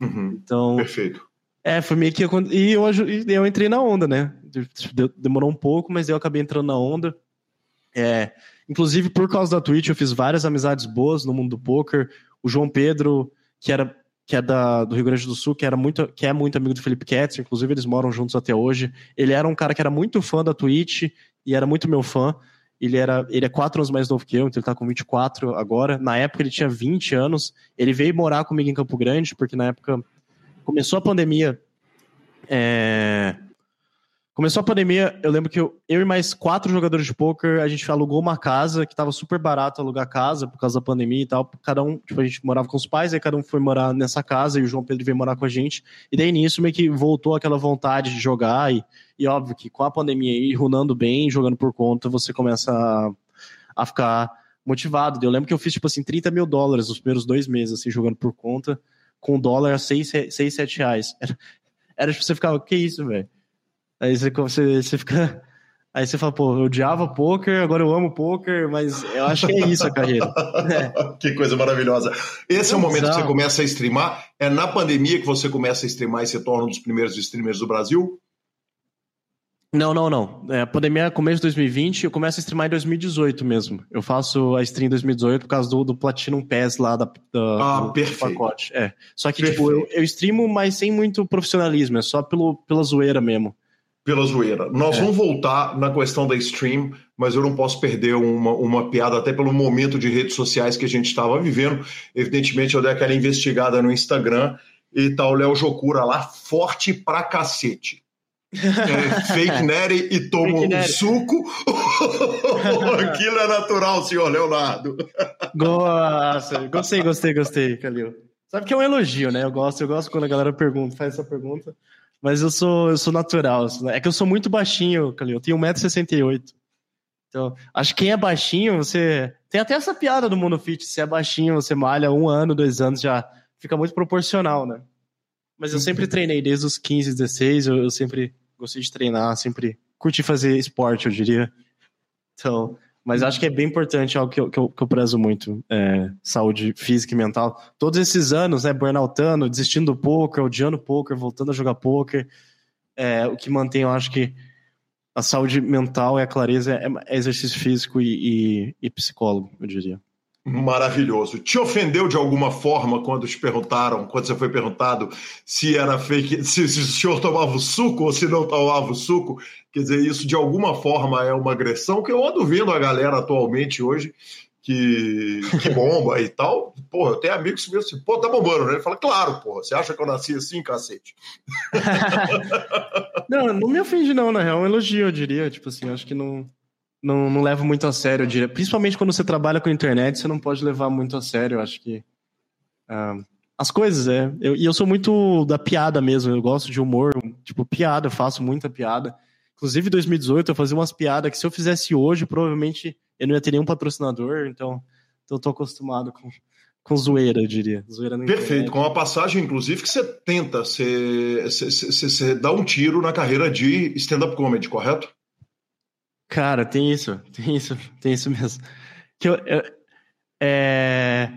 Uhum, então. Perfeito. É, foi meio que. E eu, eu entrei na onda, né? Demorou um pouco, mas eu acabei entrando na onda. É, inclusive, por causa da Twitch, eu fiz várias amizades boas no mundo do poker. O João Pedro, que era que é da, do Rio Grande do Sul, que era muito, que é muito amigo do Felipe Ketz, inclusive eles moram juntos até hoje. Ele era um cara que era muito fã da Twitch e era muito meu fã. Ele, era, ele é quatro anos mais novo que eu, então ele tá com 24 agora. Na época ele tinha 20 anos. Ele veio morar comigo em Campo Grande, porque na época começou a pandemia. É... Começou a pandemia, eu lembro que eu, eu e mais quatro jogadores de poker, a gente alugou uma casa, que tava super barato alugar casa por causa da pandemia e tal. Cada um, tipo, a gente morava com os pais, aí cada um foi morar nessa casa e o João Pedro veio morar com a gente. E daí nisso meio que voltou aquela vontade de jogar e, e óbvio que com a pandemia aí, runando bem, jogando por conta, você começa a, a ficar motivado. Eu lembro que eu fiz, tipo assim, 30 mil dólares nos primeiros dois meses, assim, jogando por conta, com o dólar a 6, 6 7 reais. Era, era tipo, você ficava, que isso, velho? Aí você, você, você fica. Aí você fala, pô, eu odiava poker, agora eu amo poker, mas eu acho que é isso a carreira. É. que coisa maravilhosa. Esse é o momento que você começa a streamar? É na pandemia que você começa a streamar e se torna um dos primeiros streamers do Brasil? Não, não, não. É, a pandemia é começo de 2020, eu começo a streamar em 2018 mesmo. Eu faço a stream em 2018 por causa do, do Platinum Pass lá da, da ah, do, perfeito. do pacote. É. Só que, perfeito. tipo, eu, eu streamo, mas sem muito profissionalismo, é só pelo, pela zoeira mesmo pela zoeira. Nós é. vamos voltar na questão da stream, mas eu não posso perder uma, uma piada, até pelo momento de redes sociais que a gente estava vivendo. Evidentemente, eu dei aquela investigada no Instagram e tá o Léo Jocura lá, forte pra cacete. É, fake Nery e toma um suco. Aquilo é natural, senhor Leonardo. Nossa, gostei, gostei, gostei, Calil. Sabe que é um elogio, né? Eu gosto, eu gosto quando a galera pergunta, faz essa pergunta. Mas eu sou, eu sou natural. É que eu sou muito baixinho, Calil. Eu tenho 1,68m. Então, acho que quem é baixinho, você. Tem até essa piada do Mundo Fit. Se é baixinho, você malha um ano, dois anos, já fica muito proporcional, né? Mas eu sempre treinei desde os 15, 16. Eu, eu sempre gostei de treinar, sempre curti fazer esporte, eu diria. Então, mas acho que é bem importante, algo que eu, que eu, que eu prezo muito, é, saúde física e mental. Todos esses anos, né, burnoutando, desistindo do poker, odiando poker, voltando a jogar poker, é, o que mantém, eu acho que a saúde mental e a clareza é, é exercício físico e, e, e psicólogo, eu diria. Maravilhoso. Te ofendeu de alguma forma quando te perguntaram, quando você foi perguntado se era fake, se, se o senhor tomava o suco ou se não tomava o suco? Quer dizer, isso de alguma forma é uma agressão que eu ando vendo a galera atualmente hoje que, que bomba e tal. Porra, eu tenho amigos que me assim, pô, tá bombando, né? Ele fala, claro, porra, você acha que eu nasci assim, cacete? não, não me ofende não, na real, é um elogio, eu diria. Tipo assim, acho que não não, não levo muito a sério, eu diria. Principalmente quando você trabalha com internet, você não pode levar muito a sério, eu acho que. Uh, as coisas, é. Eu, e eu sou muito da piada mesmo, eu gosto de humor, tipo, piada, eu faço muita piada. Inclusive, em 2018, eu fazia umas piadas que se eu fizesse hoje, provavelmente eu não ia ter nenhum patrocinador, então, então eu tô acostumado com, com zoeira, eu diria. Zoeira Perfeito, com a passagem, inclusive, que você tenta, você, você, você, você dá um tiro na carreira de stand-up comedy, correto? Cara, tem isso, tem isso, tem isso mesmo. Que eu, eu é...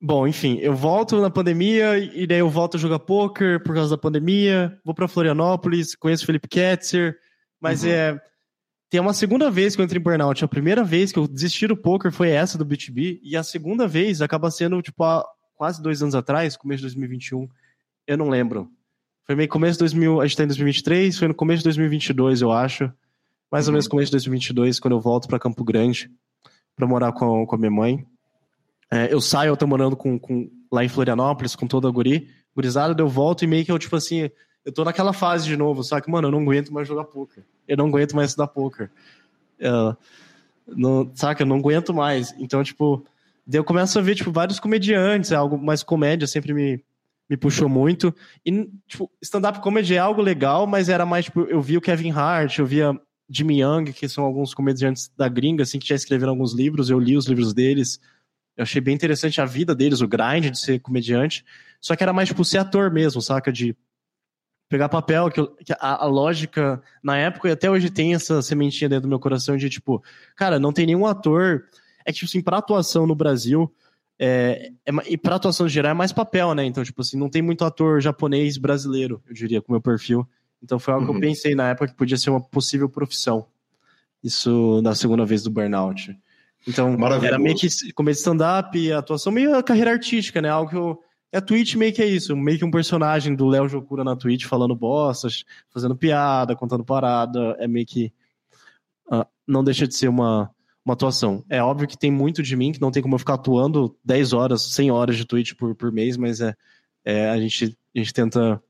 Bom, enfim, eu volto na pandemia e daí eu volto a jogar poker por causa da pandemia. Vou para Florianópolis, conheço o Felipe Ketzer, mas uhum. é tem uma segunda vez que eu entrei em burnout. A primeira vez que eu desisti do poker foi essa do BTB e a segunda vez acaba sendo tipo há quase dois anos atrás, começo de 2021. Eu não lembro. Foi meio começo de 2000, a gente tá em 2023, foi no começo de 2022, eu acho mais ou menos começo de 2022, quando eu volto para Campo Grande para morar com, com a minha mãe. É, eu saio, eu tô morando com, com, lá em Florianópolis com toda a guri, gurizada, eu volto e meio que eu, tipo assim, eu tô naquela fase de novo, só que, mano, eu não aguento mais jogar poker. Eu não aguento mais estudar poker. Uh, não, saca? Eu não aguento mais. Então, tipo, daí eu começo a ver, tipo, vários comediantes, é algo mais comédia sempre me, me puxou muito. E, tipo, stand-up comedy é algo legal, mas era mais, tipo, eu via o Kevin Hart, eu via Jimmy Young, que são alguns comediantes da gringa, assim, que já escreveram alguns livros, eu li os livros deles. Eu achei bem interessante a vida deles, o grind de ser comediante. Só que era mais, tipo, ser ator mesmo, saca? De pegar papel, que, que a, a, lógica, na época e até hoje tem essa sementinha dentro do meu coração de, tipo, cara, não tem nenhum ator. É que, tipo assim, pra atuação no Brasil, é, é, e pra atuação geral é mais papel, né? Então, tipo assim, não tem muito ator japonês brasileiro, eu diria, com o meu perfil. Então foi algo uhum. que eu uhum. pensei na época que podia ser uma possível profissão. isso na segunda vez do burnout. Então, era meio que começo stand-up atuação, meio a carreira artística, né? Algo que eu. É a Twitch meio que é isso, meio que um personagem do Léo Jocura na Twitch falando bostas, fazendo piada, contando parada, é meio que. Uh, não deixa de ser uma, uma atuação. É óbvio que tem muito de mim, que não tem como eu ficar atuando 10 horas, 100 horas de Twitch por, por mês, mas é, é a, gente, a gente tenta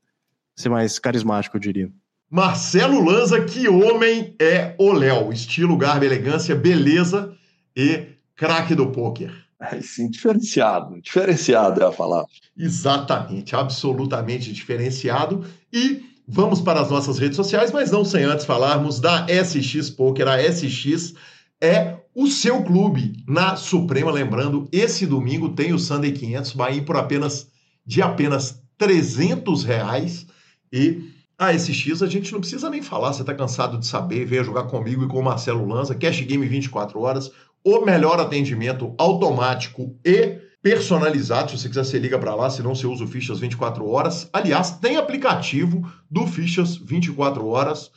ser mais carismático, eu diria. Marcelo Lanza, que homem é o Léo? Estilo, garbo, elegância, beleza e craque do pôquer. Aí sim, diferenciado. Diferenciado é a palavra. Exatamente, absolutamente diferenciado. E vamos para as nossas redes sociais, mas não sem antes falarmos da SX Poker. A SX é o seu clube na Suprema. Lembrando, esse domingo tem o Sunday 500, vai ir por apenas de apenas 300 reais e a SX a gente não precisa nem falar, você está cansado de saber, venha jogar comigo e com o Marcelo Lanza, Cash Game 24 horas, o melhor atendimento automático e personalizado. Se você quiser, você liga para lá, senão você usa o Fichas 24 horas. Aliás, tem aplicativo do Fichas 24 horas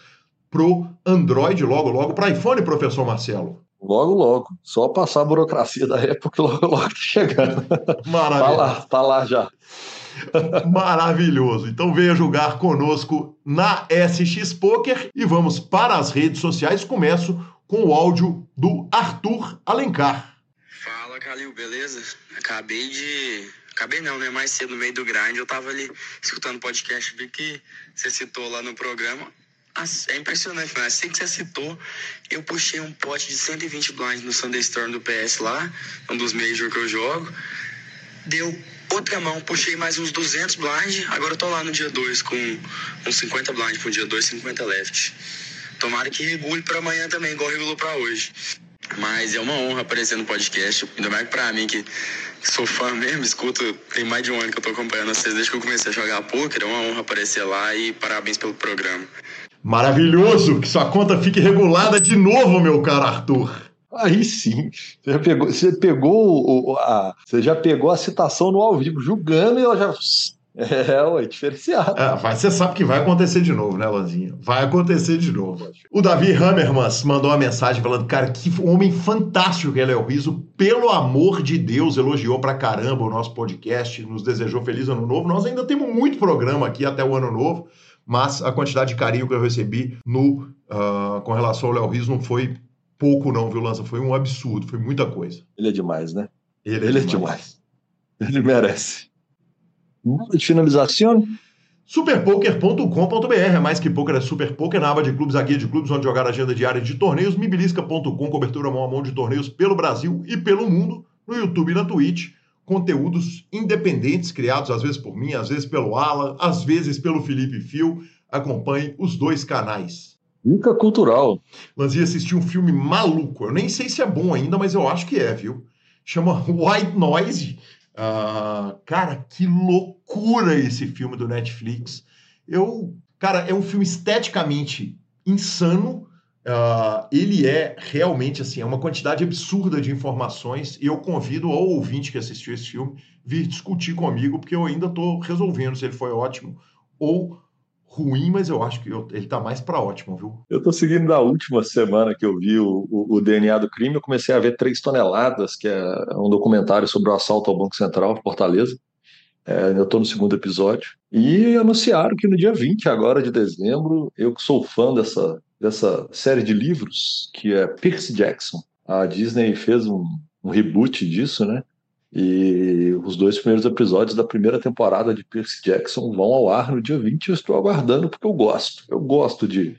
pro Android logo, logo, para iPhone, professor Marcelo. Logo, logo. Só passar a burocracia da época, logo, logo tá chegando. Maravilha. Tá lá, tá lá já. Maravilhoso. Então venha jogar conosco na SX Poker e vamos para as redes sociais. Começo com o áudio do Arthur Alencar. Fala, Calil, beleza? Acabei de. Acabei não, né? Mais cedo no meio do grind, eu tava ali escutando podcast, vi que você citou lá no programa. É impressionante, mas assim que você citou, eu puxei um pote de 120 blinds no Sunday Storm do PS lá, um dos major que eu jogo. Deu outra mão, puxei mais uns 200 blind. Agora eu tô lá no dia 2 com uns 50 blind pro dia 2, 50 left. Tomara que regule para amanhã também, igual regulou para hoje. Mas é uma honra aparecer no podcast, ainda mais pra mim que, sou fã mesmo, escuto, tem mais de um ano que eu tô acompanhando vocês desde que eu comecei a jogar poker, é uma honra aparecer lá e parabéns pelo programa. Maravilhoso, que sua conta fique regulada de novo, meu caro Arthur. Aí sim, você, já pegou, você pegou o, a, você já pegou a citação no ao vivo, julgando e ela já. É, ué, diferenciado. É, mas você sabe que vai acontecer de novo, né, Lanzinha? Vai acontecer de novo. O Davi Hammermans mandou uma mensagem falando, cara, que homem fantástico que ele é o Riso. Pelo amor de Deus, elogiou pra caramba o nosso podcast, nos desejou feliz ano novo. Nós ainda temos muito programa aqui até o ano novo, mas a quantidade de carinho que eu recebi no, uh, com relação ao Léo Riso não foi pouco não, viu, Lança? Foi um absurdo, foi muita coisa. Ele é demais, né? Ele é, Ele demais. é demais. Ele merece. De finalização? Superpoker.com.br é mais que poker, é super poker na aba de clubes, a guia de clubes, onde jogar agenda diária de torneios, mibilisca.com, cobertura mão a mão de torneios pelo Brasil e pelo mundo, no YouTube e na Twitch, conteúdos independentes criados às vezes por mim, às vezes pelo Alan, às vezes pelo Felipe Fio. Acompanhe os dois canais. Dica cultural. Lanzinha assistiu um filme maluco. Eu nem sei se é bom ainda, mas eu acho que é, viu? Chama White Noise. Uh, cara, que loucura esse filme do Netflix. Eu, cara, é um filme esteticamente insano. Uh, ele é realmente assim, é uma quantidade absurda de informações. E eu convido ao ouvinte que assistiu esse filme vir discutir comigo, porque eu ainda estou resolvendo se ele foi ótimo ou ruim, mas eu acho que eu, ele tá mais para ótimo, viu? Eu tô seguindo na última semana que eu vi o, o, o, DNA do crime, eu comecei a ver Três Toneladas, que é um documentário sobre o assalto ao Banco Central, Fortaleza. É, eu tô no segundo episódio. E anunciaram que no dia 20 agora de dezembro, eu que sou fã dessa, dessa série de livros, que é Percy Jackson. A Disney fez um, um reboot disso, né? E os dois primeiros episódios da primeira temporada de Percy Jackson vão ao ar no dia 20 eu estou aguardando porque eu gosto. Eu gosto de,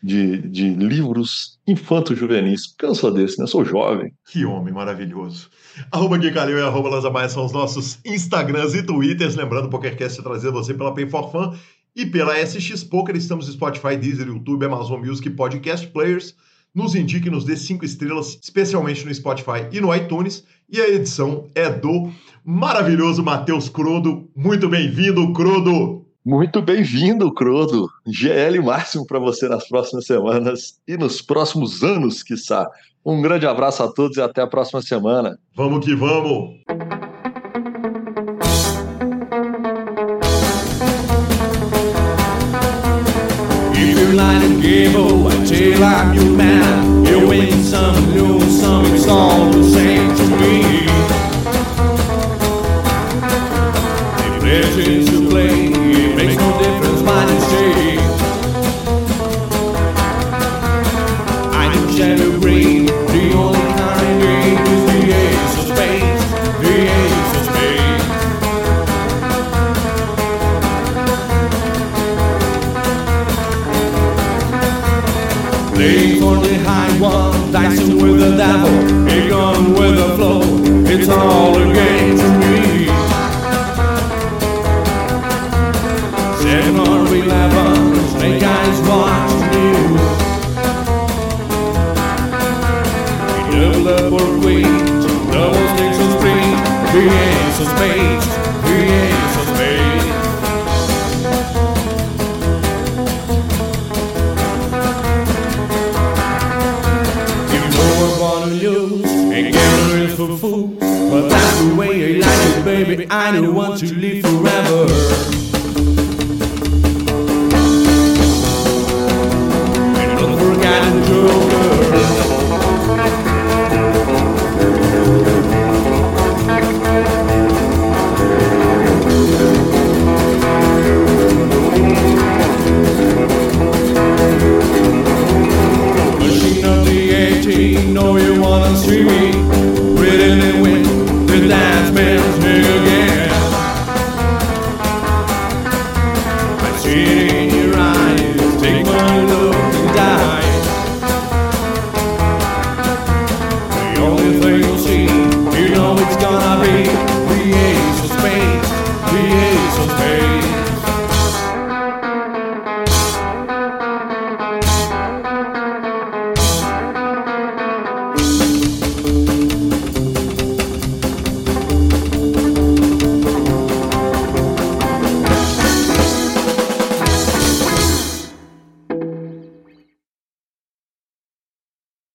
de, de livros infanto-juvenis, sou desse, né? Eu sou jovem. Que homem maravilhoso. Arroba Gui Calil e arroba Lanza são os nossos Instagrams e Twitters. Lembrando, o PokerCast trazer você pela Pay for Fun e pela SX Poker. Estamos no Spotify, Deezer, YouTube, Amazon Music Podcast Players nos indique, nos dê cinco estrelas, especialmente no Spotify e no iTunes. E a edição é do maravilhoso Matheus Crodo. Muito bem-vindo, Crodo! Muito bem-vindo, Crodo. GL máximo para você nas próximas semanas e nos próximos anos, quiçá. Um grande abraço a todos e até a próxima semana. Vamos que vamos! If you're lying oh, I tell I'm your man. win some, lose some, it's all the same to me. They pledge to with the devil. want to live forever.